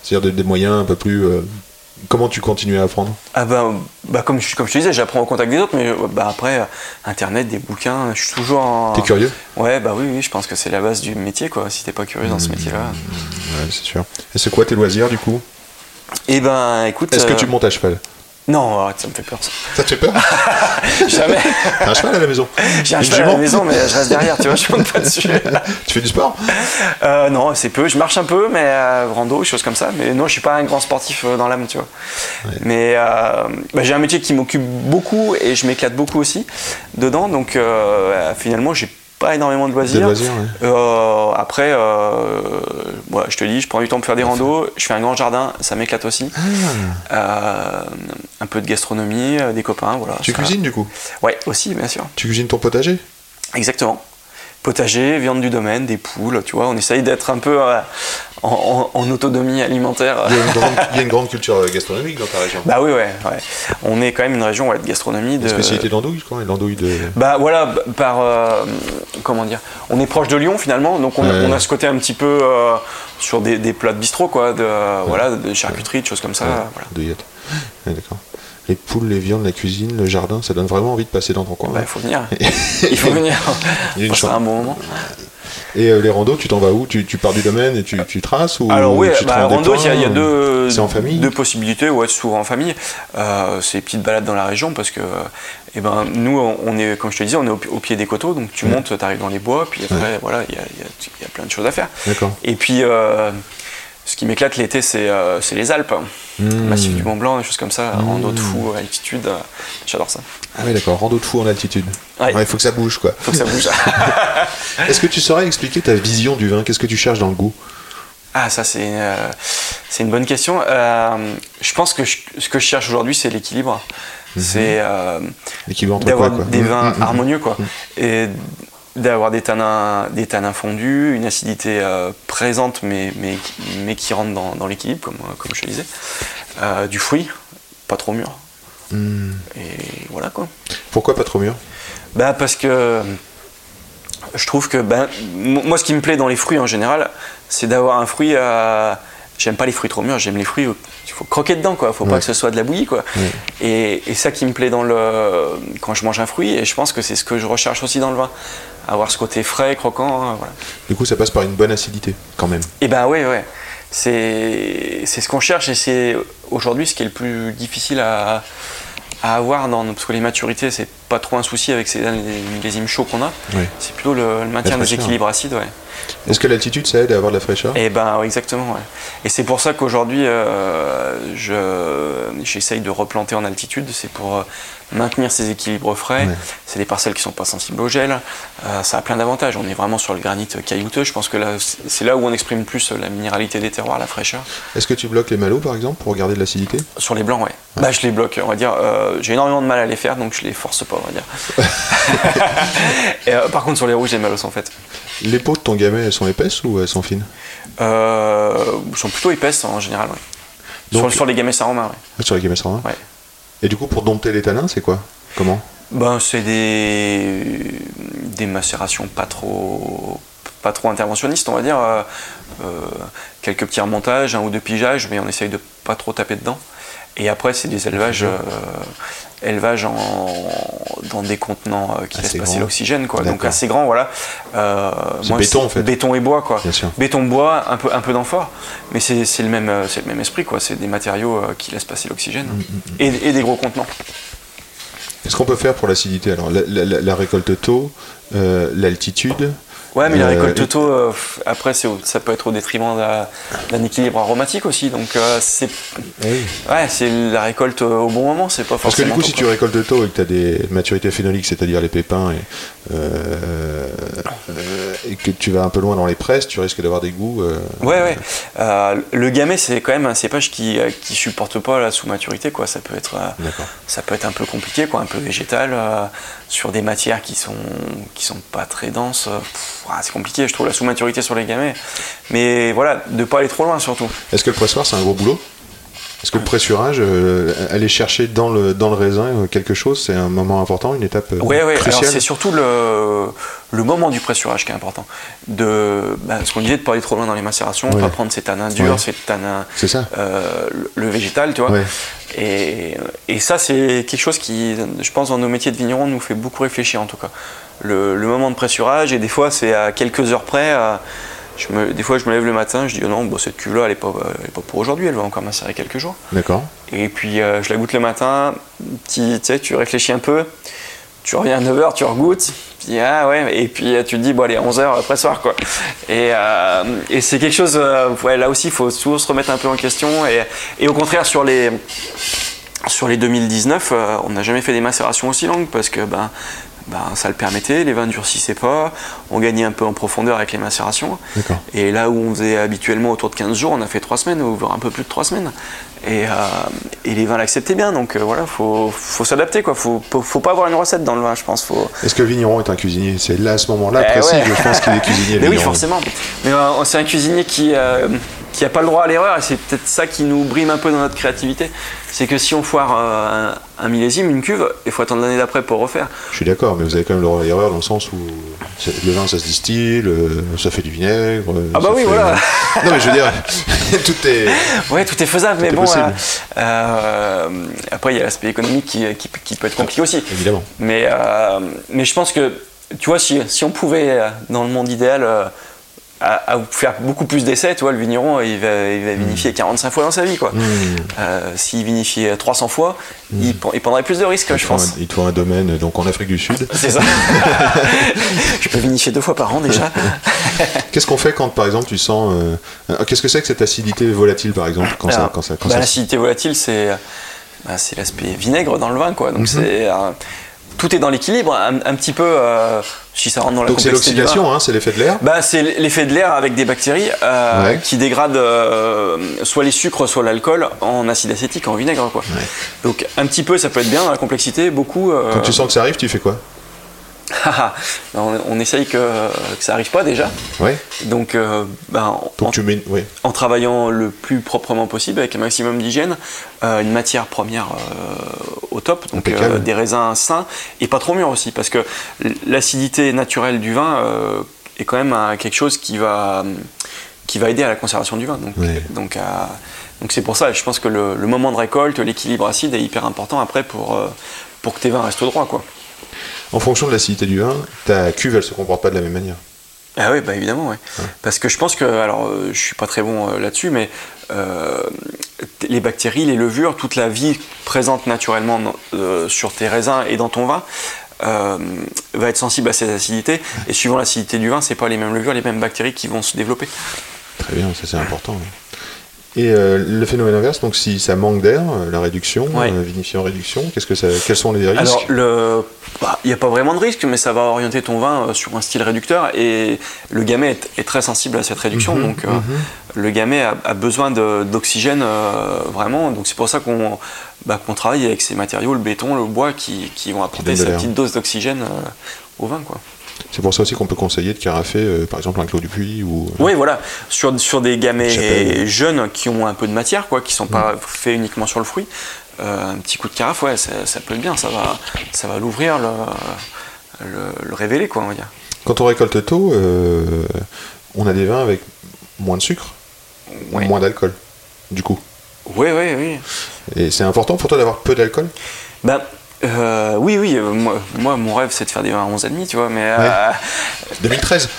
C'est-à-dire des, des moyens un peu plus. euh, Comment tu continues à apprendre? Ah bah, bah comme, je, comme je te disais, j'apprends au contact des autres, mais euh, bah après, Internet, des bouquins, je suis toujours en... T'es curieux? Ouais, bah oui, oui, je pense que c'est la base du métier, quoi. Si t'es pas curieux dans ce Mmh. métier-là. Ouais, c'est sûr. Et c'est quoi tes loisirs du coup? Eh ben, écoute... Est-ce que tu montes à cheval? Non, arrête, ça me fait peur, ça. Ça te fait peur Jamais. T'as un cheval à la maison J'ai un cheval à la maison, mais je reste derrière, tu vois, je monte pas dessus. Tu fais du sport Euh, non, c'est peu. Je marche un peu, mais euh, rando, choses comme ça. Mais non, je suis pas un grand sportif euh, dans l'âme, tu vois. Mais euh, bah, j'ai un métier qui m'occupe beaucoup et je m'éclate beaucoup aussi dedans. Donc finalement, j'ai pas énormément de loisirs. Des loisirs, ouais. Euh, après, euh, ouais, je te dis, je prends du temps pour faire des randos. Je fais un grand jardin, ça m'éclate aussi. Ah. Euh, un peu de gastronomie, des copains, voilà. Tu ça- cuisines du coup? Ouais, aussi, bien sûr. Tu cuisines ton potager? Exactement. Potager, viande du domaine, des poules, tu vois, on essaye d'être un peu euh, en, en- en autonomie alimentaire. il y, a une grande, il y a une grande culture euh, gastronomique dans ta région. Bah oui, ouais, ouais. On est quand même une région ouais, de gastronomie. De... Une spécialité d'andouille, crois, et l'andouille de. Bah voilà, par. euh, comment dire On est proche de Lyon finalement, donc on, Ouais. on a ce côté un petit peu euh, sur des, des plats de bistrot, quoi, de, voilà, de charcuterie, de choses comme ça. Voilà. douillette. Ouais, d'accord. Les poules, les viandes, la cuisine, le jardin, ça donne vraiment envie de passer dans ton coin. Bah, il faut venir. il faut venir. Il y a un bon moment. Et euh, les randos, tu t'en vas où? Tu, tu pars du domaine et tu, tu traces ou Alors oui, tu bah, rando, il y a, y deux, C'est en famille? deux possibilités, ouais, souvent en famille. Euh, c'est des petites balades dans la région parce que eh ben, nous, on est, comme je te disais, on est au, pi- au pied des coteaux, donc tu montes, tu arrives dans les bois, puis après, voilà, il y a, y a plein de choses à faire. D'accord. Et puis, euh, ce qui m'éclate l'été, c'est euh, c'est les Alpes, Mmh. massif du Mont Blanc, des choses comme ça, rando de fou, altitude, euh, j'adore ça. Ah oui, d'accord, rando de fou en altitude. Ouais. Il faut que ça bouge, quoi. Faut que ça bouge. Est-ce que tu saurais expliquer ta vision du vin? Qu'est-ce que tu cherches dans le goût? Ah, ça, c'est euh, c'est une bonne question. Euh, je pense que je- ce que je cherche aujourd'hui, c'est l'équilibre. C'est euh, L'équilibre entre d'avoir des Mmh, vins mmh, mmh. harmonieux, quoi. Et d'avoir des tanins, des tanins fondus, une acidité euh, présente, mais, mais, mais qui rentre dans, dans l'équilibre, comme, euh, comme je le disais. Euh, du fruit, pas trop mûr. Mmh. Et voilà, quoi. Pourquoi pas trop mûr? Bah parce que je trouve que ben, moi ce qui me plaît dans les fruits en général, c'est d'avoir un fruit à j'aime pas les fruits trop mûrs, j'aime les fruits où il faut croquer dedans, quoi. Faut Ouais. pas que ce soit de la bouillie, quoi. Et, et ça qui me plaît dans le quand je mange un fruit, et je pense que c'est ce que je recherche aussi dans le vin, avoir ce côté frais, croquant, euh, voilà. Du coup, ça passe par une bonne acidité, quand même. Et ben ouais, ouais. C'est c'est ce qu'on cherche et c'est aujourd'hui ce qui est le plus difficile à, à avoir dans parce que les maturités c'est pas trop un souci avec ces millésimes chauds qu'on a. C'est plutôt le, le maintien des équilibres acides, ouais. Est-ce que l'altitude, ça aide à avoir de la fraîcheur? Et ben ouais, exactement. Ouais. Et c'est pour ça qu'aujourd'hui, euh, je j'essaye de replanter en altitude. C'est pour euh, maintenir ces équilibres frais. C'est des parcelles qui sont pas sensibles au gel. Euh, ça a plein d'avantages. On est vraiment sur le granit caillouteux. Je pense que c'est là où on exprime plus la minéralité des terroirs, la fraîcheur. Est-ce que tu bloques les malos, par exemple, pour garder de l'acidité? Sur les blancs, ouais. Bah, je les bloque, on va dire. Euh, J'ai énormément de mal à les faire, donc je les force pas, on va dire. Et, euh, par contre, sur les rouges, j'ai mal au en fait. Les peaux de ton gamet, elles sont épaisses ou elles sont fines? Euh, ils sont plutôt épaisses en général. Donc- sur, sur les gamets saromains, ouais. Ah, Sur les gamets Ouais. Et du coup, pour dompter les tanins, c'est quoi? Comment? Ben, c'est des, des macérations pas trop, pas trop interventionnistes, on va dire. Euh, euh, quelques petits remontages, un ou deux pigeages, mais on essaye de pas trop taper dedans. Et après, c'est des élevages, euh, élevages en, dans des contenants euh, qui Assez laissent passer l'oxygène, quoi. Donc assez grand, voilà. Euh, moi, béton, en fait. Béton et bois, quoi. Béton, bois, un peu, un peu d'amphore, mais c'est le même, euh, c'est le même esprit, quoi. C'est des matériaux qui laissent passer l'oxygène Mm, et, et des gros contenants. Qu'est-ce qu'on peut faire pour l'acidité? Alors, la, la- la- la récolte tôt, l'altitude. Ouais, mais la Euh, récolte tôt, euh, pff, après, ça peut être au détriment d'un équilibre aromatique aussi. Donc, euh, c'est ouais, c'est la récolte euh, au bon moment, c'est pas Parce que forcément. du coup, si tu récoltes tôt et que tu as des maturités phénoliques, c'est-à-dire les pépins, et, euh, euh, et que tu vas un peu loin dans les presses, tu risques d'avoir des goûts. euh, Ouais, ouais. Euh, le gamay, c'est quand même un cépage qui, euh, qui supporte pas la sous-maturité, quoi. Ça peut être, euh, ça peut être un peu compliqué, quoi, un peu végétal, euh, sur des matières qui sont, qui sont pas très denses. euh, ah, c'est compliqué, je trouve la sous-maturité sur les gamets. Mais voilà, de pas aller trop loin surtout. Est-ce que le pressoir, c'est un gros boulot? Est-ce que le pressurage, euh, aller chercher dans le, dans le raisin euh, quelque chose, c'est un moment important, une étape euh, Ouais, cruciale c'est surtout le, le moment du pressurage qui est important. De, bah, ce qu'on disait de pas aller trop loin dans les macérations, Ouais. pas prendre ces tanins durs, Ouais. ces tanins, C'est ça. euh, le, végétal, tu vois. Et, et ça, c'est quelque chose qui, je pense, dans nos métiers de vigneron, nous fait beaucoup réfléchir en tout cas. Le, le moment de pressurage, et des fois, c'est à quelques heures près. Je me, des fois, je me lève le matin, je dis oh non, bon, cette cuve-là, elle n'est pas, pour aujourd'hui, elle va encore macérer quelques jours. D'accord. Et puis euh, je la goûte le matin, tu sais, tu réfléchis un peu, tu reviens à 9h, tu regoutes, puis ah ouais, et puis euh, tu te dis, bon allez, 11h après soir quoi. Et, euh, et c'est quelque chose, euh, ouais, là aussi, il faut toujours se remettre un peu en question. Et, et au contraire, sur les, sur les 2019, euh, on n'a jamais fait des macérations aussi longues parce que ben, ben, ça le permettait, les vins ne durcissaient pas, on gagnait un peu en profondeur avec les macérations. Et là où on faisait habituellement autour de 15 jours, on a fait 3 semaines, ou un peu plus de 3 semaines. Et, euh, et les vins l'acceptaient bien, donc euh, voilà, faut, faut s'adapter quoi. Faut, faut, pas avoir une recette dans le vin, je pense. Faut... Est-ce que le vigneron est un cuisinier? C'est là, à ce moment-là Eh précis, ouais. je pense qu'il est cuisinier. Mais oui, forcément. Mais euh, c'est un cuisinier qui euh, qui a pas le droit à l'erreur, et c'est peut-être ça qui nous brime un peu dans notre créativité. C'est que si on foire euh, un, un millésime, une cuve, il faut attendre l'année d'après pour refaire. Je suis d'accord, mais vous avez quand même le droit à l'erreur dans le sens où le vin, ça se distille, ça fait du vinaigre. euh, Ah bah oui, fait- voilà. non, mais je veux dire, tout est. Ouais, tout est faisable, mais est bon. euh, euh, après, il y a l'aspect économique qui, qui, qui peut être compliqué aussi. Évidemment. Mais, mais je pense que, tu vois, si, si on pouvait, dans le monde idéal, à, à faire beaucoup plus d'essais, tu vois, le vigneron, il va, il va vinifier 45 fois dans sa vie, quoi. Mmh. Euh, S'il vinifiait 300 fois, il, pr- il prendrait plus de risques, je pense. un- il te faut un domaine donc en Afrique du Sud. C'est ça. je peux vinifier deux fois par an déjà. Qu'est-ce qu'on fait quand, par exemple, tu sens. euh, euh, Qu'est-ce que c'est que cette acidité volatile, par exemple quand ça, Alors, quand quand bah, ça- L'acidité volatile, c'est bah, c'est l'aspect vinaigre dans le vin, quoi. Mhm. C'est euh, tout est dans l'équilibre, un, un petit peu. euh, si ça rentre dans la Donc c'est l'oxydation, hein, c'est l'effet de l'air. Bah, c'est l'effet de l'air avec des bactéries euh, Ouais. qui dégradent euh, soit les sucres, soit l'alcool en acide acétique, en vinaigre. Quoi. Donc un petit peu, ça peut être bien dans la complexité, beaucoup. Quand tu sens que ça arrive, tu fais quoi? on, on essaye que, que ça arrive pas déjà. Ouais. Donc, euh, ben, en, mets. Travaillant le plus proprement possible avec un maximum d'hygiène, euh, une matière première euh, au top, donc des raisins sains et pas trop mûrs aussi, parce que l'acidité naturelle du vin est quand même un- quelque chose qui va qui va aider à la conservation du vin. Donc, Ouais. donc, à- donc c'est pour ça, je pense que le, le moment de récolte, l'équilibre acide est hyper important après pour, pour que tes vins restent droits. Quoi. En fonction de l'acidité du vin, ta cuve, elle se comporte pas de la même manière. Ah oui, bah évidemment, ouais. Parce que je pense que, alors euh, je suis pas très bon euh, là-dessus, mais euh, les bactéries, les levures, toute la vie présente naturellement dans- euh, sur tes raisins et dans ton vin euh, va être sensible à ces acidités. Et suivant l'acidité du vin, c'est pas les mêmes levures, les mêmes bactéries qui vont se développer. Très bien, ça c'est important. Et euh, le phénomène inverse, donc si ça manque d'air, euh, la réduction, Ouais. euh, vinifiant réduction, qu'est-ce que ça, quels sont les risques Alors, le, bah, il n'y a pas vraiment de risque, mais ça va orienter ton vin euh, sur un style réducteur. Et le gamay est, est très sensible à cette réduction. Mhm, donc, euh, le gamay a, a besoin d'oxygène euh, vraiment. Donc, c'est pour ça qu'on bah, qu'on travaille avec ces matériaux, le béton, le bois, qui, qui vont apporter l'air. petite dose d'oxygène euh, au vin. Quoi. C'est pour ça aussi qu'on peut conseiller de carafer, euh, par exemple, un clos du puits ou. euh, Oui, voilà. Sur, sur des gamets jeunes qui ont un peu de matière, quoi, qui sont pas faits uniquement sur le fruit, euh, un petit coup de carafe, ouais, ça, ça peut être bien. Ça va, ça va l'ouvrir, le, le, le révéler, quoi, on va dire. Quand on récolte tôt, on a des vins avec moins de sucre, moins d'alcool, du coup. Oui, oui, oui. Et c'est important pour toi d'avoir peu d'alcool? Ben, euh, oui, oui. euh, Moi, moi, mon rêve, c'est de faire des vins à 11,5, tu vois, mais. euh, 2013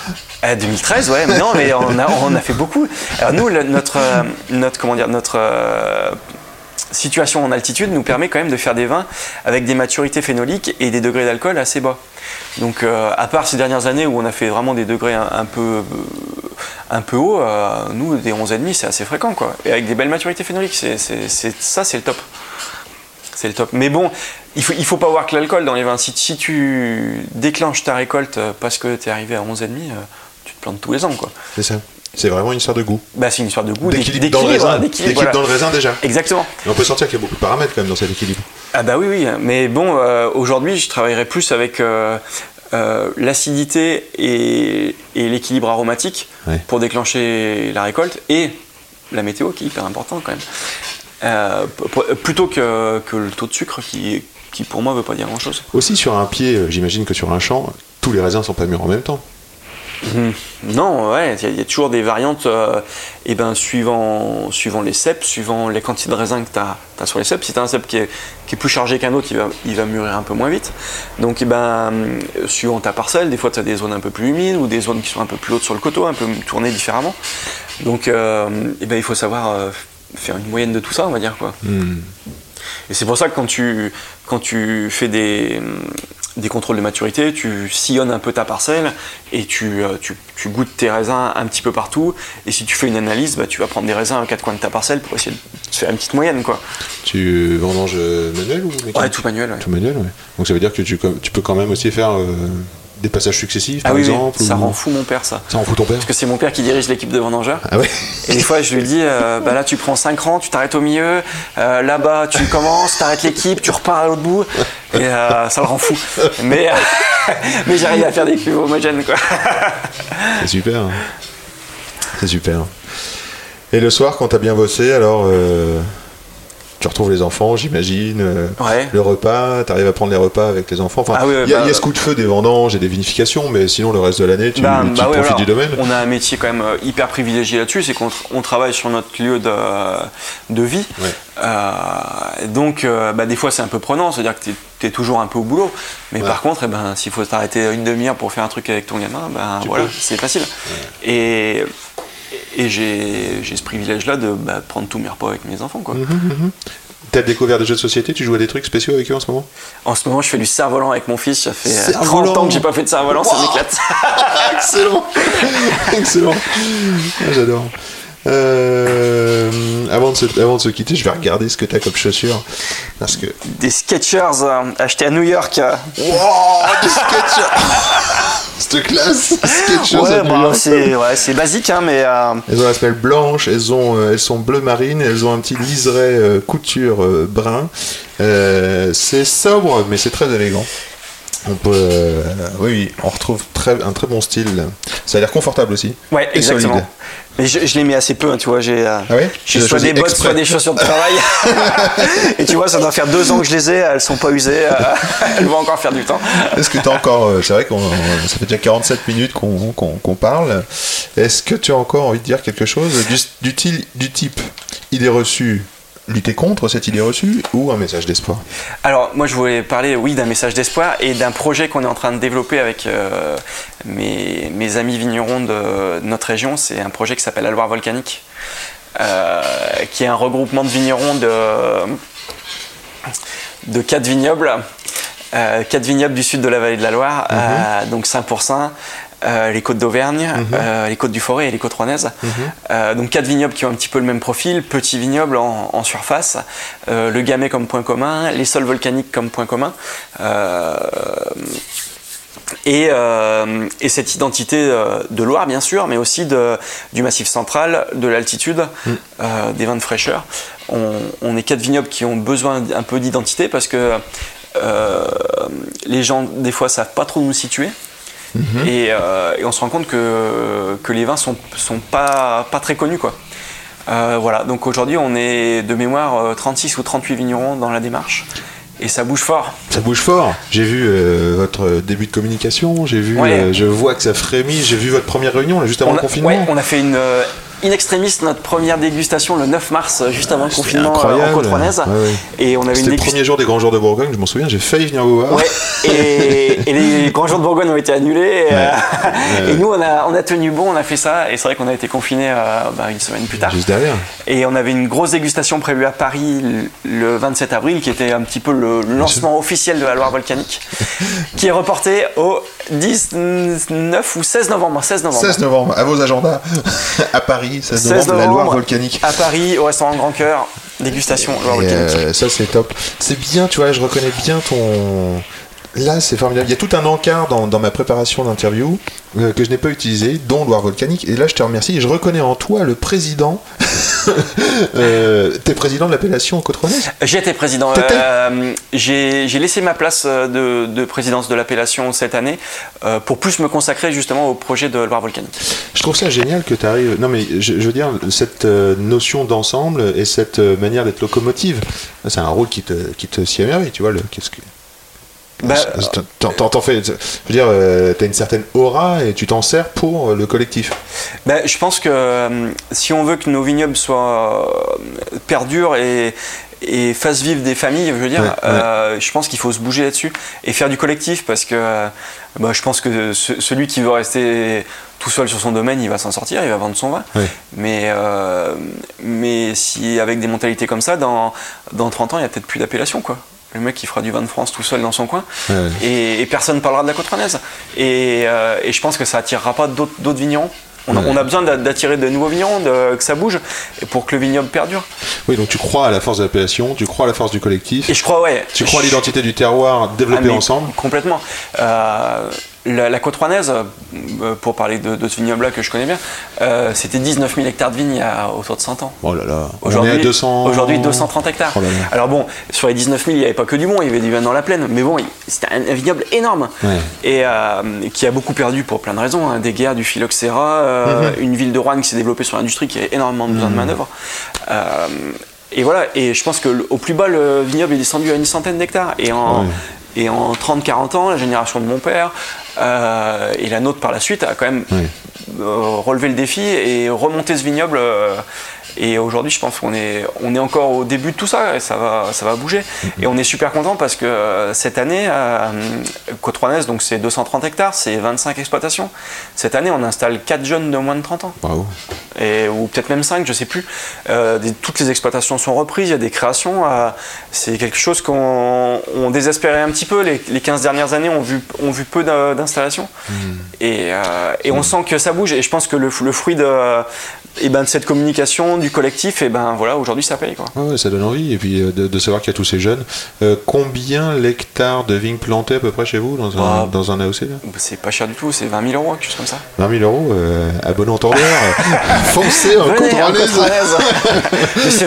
À 2013, ouais, mais non, mais on a, on a fait beaucoup. Alors nous, le- notre, euh, notre, comment dire, notre euh, situation en altitude nous permet quand même de faire des vins avec des maturités phénoliques et des degrés d'alcool assez bas. Donc, euh, à part ces dernières années où on a fait vraiment des degrés un, un peu, euh, un peu hauts, euh, nous, des 11,5, c'est assez fréquent, quoi. Et avec des belles maturités phénoliques, c'est- ça, c'est le top. C'est le top. Mais bon, il faut, il faut pas voir que l'alcool dans les vins. Si, si tu déclenches ta récolte euh, parce que tu es arrivé à 11,5, euh, tu te plantes tous les ans, quoi. C'est ça. C'est vraiment une histoire de goût. Bah, c'est une histoire de goût, D'équilibre dans le raisin. d'équilibre, D'équilibre voilà. dans le raisin déjà. Exactement. Et on peut sentir qu'il y a beaucoup de paramètres quand même dans cet équilibre. Ah bah oui, oui. Mais bon, euh, aujourd'hui, je travaillerai plus avec euh, euh, l'acidité et, et l'équilibre aromatique Ouais. pour déclencher la récolte et la météo qui est hyper importante quand même. Euh, plutôt que, que le taux de sucre qui, qui pour moi veut pas dire grand chose. Aussi sur un pied, euh, j'imagine que sur un champ, tous les raisins sont pas mûrs en même temps. Non, ouais, il y, a- il y a toujours des variantes euh, et ben, suivant, suivant les cèpes, suivant les quantités de raisins que tu as, sur les cèpes. Si tu as un cèpe qui est, qui est plus chargé qu'un autre, il va, il va mûrir un peu moins vite. Donc, eh ben, euh, suivant ta parcelle, des fois tu as des zones un peu plus humides ou des zones qui sont un peu plus hautes sur le coteau, un peu tournées différemment. Donc, euh, eh ben, il faut savoir euh, faire une moyenne de tout ça, on va dire. Quoi. Et c'est pour ça que quand tu, quand tu fais des, des contrôles de maturité, tu sillonnes un peu ta parcelle et tu, euh, tu, tu goûtes tes raisins un petit peu partout. Et si tu fais une analyse, bah, tu vas prendre des raisins aux quatre coins de ta parcelle pour essayer de faire une petite moyenne. Quoi. Tu vendanges euh, manuel ou mécanique? Ouais, tout manuel. ouais. Tout manuel, ouais. Donc ça veut dire que tu, tu peux quand même aussi faire euh, des passages successifs, Ah par oui, exemple ça ou- rend fou mon père, ça. Ça en fout ton père Parce que c'est mon père qui dirige l'équipe de vendangeurs. Ah ouais Et des fois, je lui dis, euh, bah là, tu prends 5 rangs, tu t'arrêtes au milieu. euh, Là-bas, tu commences, t'arrêtes l'équipe, tu repars à l'autre bout. Et euh, ça le rend fou. Mais, mais j'arrive à faire des cuves homogènes, quoi. C'est super. hein. C'est super. Et le soir, quand t'as bien bossé, alors tu retrouves les enfants, j'imagine. euh, Ouais. Le repas, t'arrives à prendre les repas avec les enfants. Enfin, Ah oui, il y, a- bah, y a ce coup de feu des vendanges et des vinifications, mais sinon le reste de l'année, tu, Bah, tu bah profites du domaine. On a un métier quand même euh, hyper privilégié là-dessus, c'est qu'on tr- on travaille sur notre lieu de, de vie. Ouais. Euh, donc, euh, bah, des fois, c'est un peu prenant, c'est-à-dire que tu es, toujours un peu au boulot. Mais Ouais. par contre, eh ben, s'il faut t'arrêter une demi-heure pour faire un truc avec ton gamin, ben, Tu voilà, c'est facile. Et, et j'ai ce privilège-là de bah, prendre tous mes repas avec mes enfants. Quoi. T'as découvert des jeux de société, tu joues à des trucs spéciaux avec eux en ce moment? En ce moment, je fais du cerf-volant avec mon fils. Ça fait euh, Cerf-volant 30 ans que j'ai pas fait de cerf-volant, ça m'éclate. Excellent Excellent Ah, J'adore. Euh, avant, de se, avant de se quitter, je vais regarder ce que t'as comme chaussures. Parce que. Des Skechers euh, achetés à New York. euh, Wow Des Skechers Cette classe Ouais, New bah, York. c'est ouais, c'est basique, hein, mais euh, Elles ont la semelle blanche, elles, ont, euh, elles sont bleu marine, elles ont un petit liseré euh, couture brun. C'est sobre, mais c'est très élégant. On peut, euh, oui, oui, on retrouve très, un très bon style. Ça a l'air confortable aussi. Ouais, Et exactement. solide. Mais je, je l'ai mis assez peu, hein, tu vois. J'ai euh, Ah l'as soit des bottes, exprès. soit des chaussures de travail. Et tu vois, ça doit faire deux ans que je les ai, elles sont pas usées. euh, elles vont encore faire du temps. Est-ce que tu as encore, euh, c'est vrai qu'on on- ça fait déjà 47 minutes qu'on qu'on- qu'on parle. Est-ce que tu as encore envie de dire quelque chose du, du, du type idée reçue, lutter contre cette idée reçue ou un message d'espoir Alors, moi, je voulais parler, oui, d'un message d'espoir et d'un projet qu'on est en train de développer avec euh, mes, mes amis vignerons de notre région. C'est un projet qui s'appelle la Loire volcanique, euh, qui est un regroupement de vignerons de, de quatre vignobles, euh, quatre vignobles du sud de la vallée de la Loire, euh, donc Saint-Pourçain. Euh, les côtes d'Auvergne, euh, les côtes du Forêt et les côtes rouennaises. Euh, donc quatre vignobles qui ont un petit peu le même profil, petits vignobles en, en surface, le gamay comme point commun, les sols volcaniques comme point commun. Et, euh, et cette identité de Loire, bien sûr, mais aussi de, du massif central, de l'altitude, euh, des vins de fraîcheur. On, on est quatre vignobles qui ont besoin un peu d'identité parce que euh, les gens, des fois, savent pas trop nous situer. Et, euh, et on se rend compte que, que les vins sont, sont pas, pas très connus. Quoi. Euh, voilà, donc aujourd'hui, on est de mémoire euh, 36 ou 38 vignerons dans la démarche. Et ça bouge fort. Ça bouge fort. J'ai vu euh, votre début de communication, j'ai vu, Ouais. euh, je vois que ça frémit, j'ai vu votre première réunion là, juste avant on le confinement. ouais, on a fait une euh, in extremis notre première dégustation le 9 mars, euh, juste avant le C'était confinement euh, en côte rouennaise. Ouais, ouais. Et on avait C'était le dégustation. premier jour des grands jours de Bourgogne, je m'en souviens, j'ai failli venir vous voir. Ouais, et, et les grands jours de Bourgogne ont été annulés. et, euh, et nous, on a, on a tenu bon, on a fait ça. Et c'est vrai qu'on a été confinés une semaine plus tard. Juste derrière. Et on avait une grosse dégustation prévue à Paris le- le 27 avril, qui était un petit peu le lancement officiel de la Loire volcanique, qui est reporté au 19 ou 16 novembre. 16 novembre. 16 novembre, à vos agendas, à Paris, 16 16 novembre, la Loire volcanique. À Paris, au restaurant Grand Cœur, dégustation Loire Et, volcanique. euh, ça c'est top. C'est bien, tu vois, je reconnais bien ton. Là, c'est formidable. Il y a tout un encart dans, dans ma préparation d'interview euh, que je n'ai pas utilisé, dont Loire Volcanique. Et là, je te remercie. Et je reconnais en toi le président. euh, T'es président de l'appellation Côte-Rouennaise J'ai été président. Euh, J'ai j'ai laissé ma place euh, de, de présidence de l'appellation cette année euh, pour plus me consacrer justement au projet de Loire volcanique. Je trouve ça génial que tu arrives. Non, mais je, je veux dire, cette notion d'ensemble et cette manière d'être locomotive, c'est un rôle qui te, qui te s'y émerveille, tu vois. Le, qu'est-ce que. Bah, T'en- fais, je veux dire, euh, t'as une certaine aura et tu t'en sers pour euh, le collectif. Ben, je pense que euh, si on veut que nos vignobles soient perdurent et, et fassent vivre des familles, je veux dire, Ouais, ouais. euh, je pense qu'il faut se bouger là-dessus et faire du collectif parce que bah, je pense que ce- celui qui veut rester tout seul sur son domaine, il va s'en sortir, il va vendre son vin. Mais, euh, mais si avec des mentalités comme ça, dans, dans 30 ans, il n'y a peut-être plus d'appellation. quoi. Le mec qui fera du vin de France tout seul dans son coin Ouais. et, et personne ne parlera de la côte rouennaise. Et, euh, et je pense que ça attirera pas d'autres vignerons. On a, Ouais. on a besoin d'a- d'attirer de nouveaux vignerons, de- que ça bouge, et pour que le vignoble perdure. Oui, donc tu crois à la force de l'appellation, tu crois à la force du collectif, Et je crois, ouais. tu crois à l'identité du terroir Ah, développée mais ensemble. Complètement. Euh, la, la côte rouennaise, euh, pour parler de, de ce vignoble-là que je connais bien, euh, c'était 19 000 hectares de vignes il y a autour de 100 ans. Oh là là, Aujourd'hui, à 200. aujourd'hui 230 hectares. Oh là là. Alors bon, sur les 19 000, il n'y avait pas que du bon, il y avait du vin dans la plaine, mais bon, c'était un, un vignoble énorme Ouais. et euh, qui a beaucoup perdu pour plein de raisons, hein, des guerres, du phylloxéra, euh, Mhm. une ville de Rouen qui s'est développée sur l'industrie qui a énormément besoin de manœuvre. Euh, et voilà, et je pense qu'au plus bas, le vignoble est descendu à une centaine d'hectares. Et en, Ouais. et en 30-40 ans, la génération de mon père euh, et la nôtre par la suite a quand même euh, relevé le défi et remonté ce vignoble. Et aujourd'hui, je pense qu'on est, on est encore au début de tout ça et ça va, ça va bouger. Et on est super content parce que euh, cette année, euh, Côte donc c'est 230 hectares, c'est 25 exploitations. Cette année, on installe 4 jeunes de moins de 30 ans Bravo. et, ou peut-être même 5, je sais plus. Euh, des- toutes les exploitations sont reprises, il y a des créations. euh, c'est quelque chose qu'on on désespérait un petit peu. Les, les 15 dernières années ont vu, ont vu peu d'in- d'installations. Et, euh, et on sent que ça bouge. Et je pense que le, le fruit de, et ben de cette communication du collectif, et ben voilà, aujourd'hui ça paye quoi. Ouais, ouais, ça donne envie. Et puis euh, de, de savoir qu'il y a tous ces jeunes. Euh, combien l'hectare de vignes plantées à peu près chez vous dans un, Ah. dans un AOC là? C'est pas cher du tout, c'est 20 000 euros, quelque chose comme ça. 20 000 euros, euh, à bon entendeur. foncez en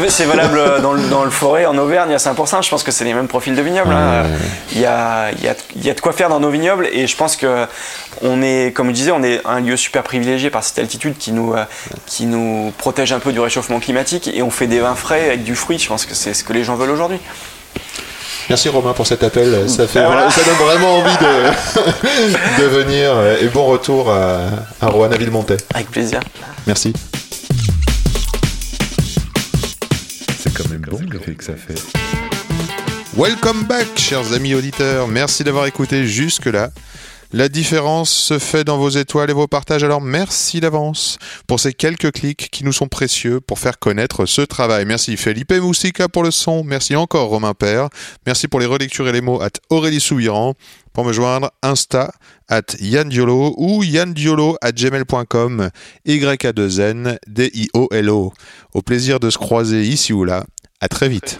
c'est valable dans le, dans le forêt, en Auvergne, à 5%. Je pense que c'est les mêmes profils de vignobles. hein. Il, y a, il, y a, il y a de quoi faire dans nos vignobles et je pense que on est, comme je disais, on est un lieu super privilégié par cette altitude qui nous, euh, qui nous protège un peu du réchauffement climatique et on fait des vins frais avec du fruit. Je pense que c'est ce que les gens veulent aujourd'hui. Merci Romain pour cet appel. Ça, fait, voilà. ça donne vraiment envie de, de venir. euh, Et bon retour à, à Rouen à Villemontais. Avec plaisir. Merci. C'est quand même bon l'effet que ça fait. Welcome back, chers amis auditeurs. Merci d'avoir écouté jusque-là. La différence se fait dans vos étoiles et vos partages, alors merci d'avance pour ces quelques clics qui nous sont précieux pour faire connaître ce travail. Merci Felipe Moussica pour le son, merci encore Romain Père, merci pour les relectures et les mots at Aurélie Soubiran. Pour me joindre, Insta at Yann Diolo ou yandiolo at gmail.com, Y-A-2-N, D-I-O-L-O. Au plaisir de se croiser ici ou là. À très vite.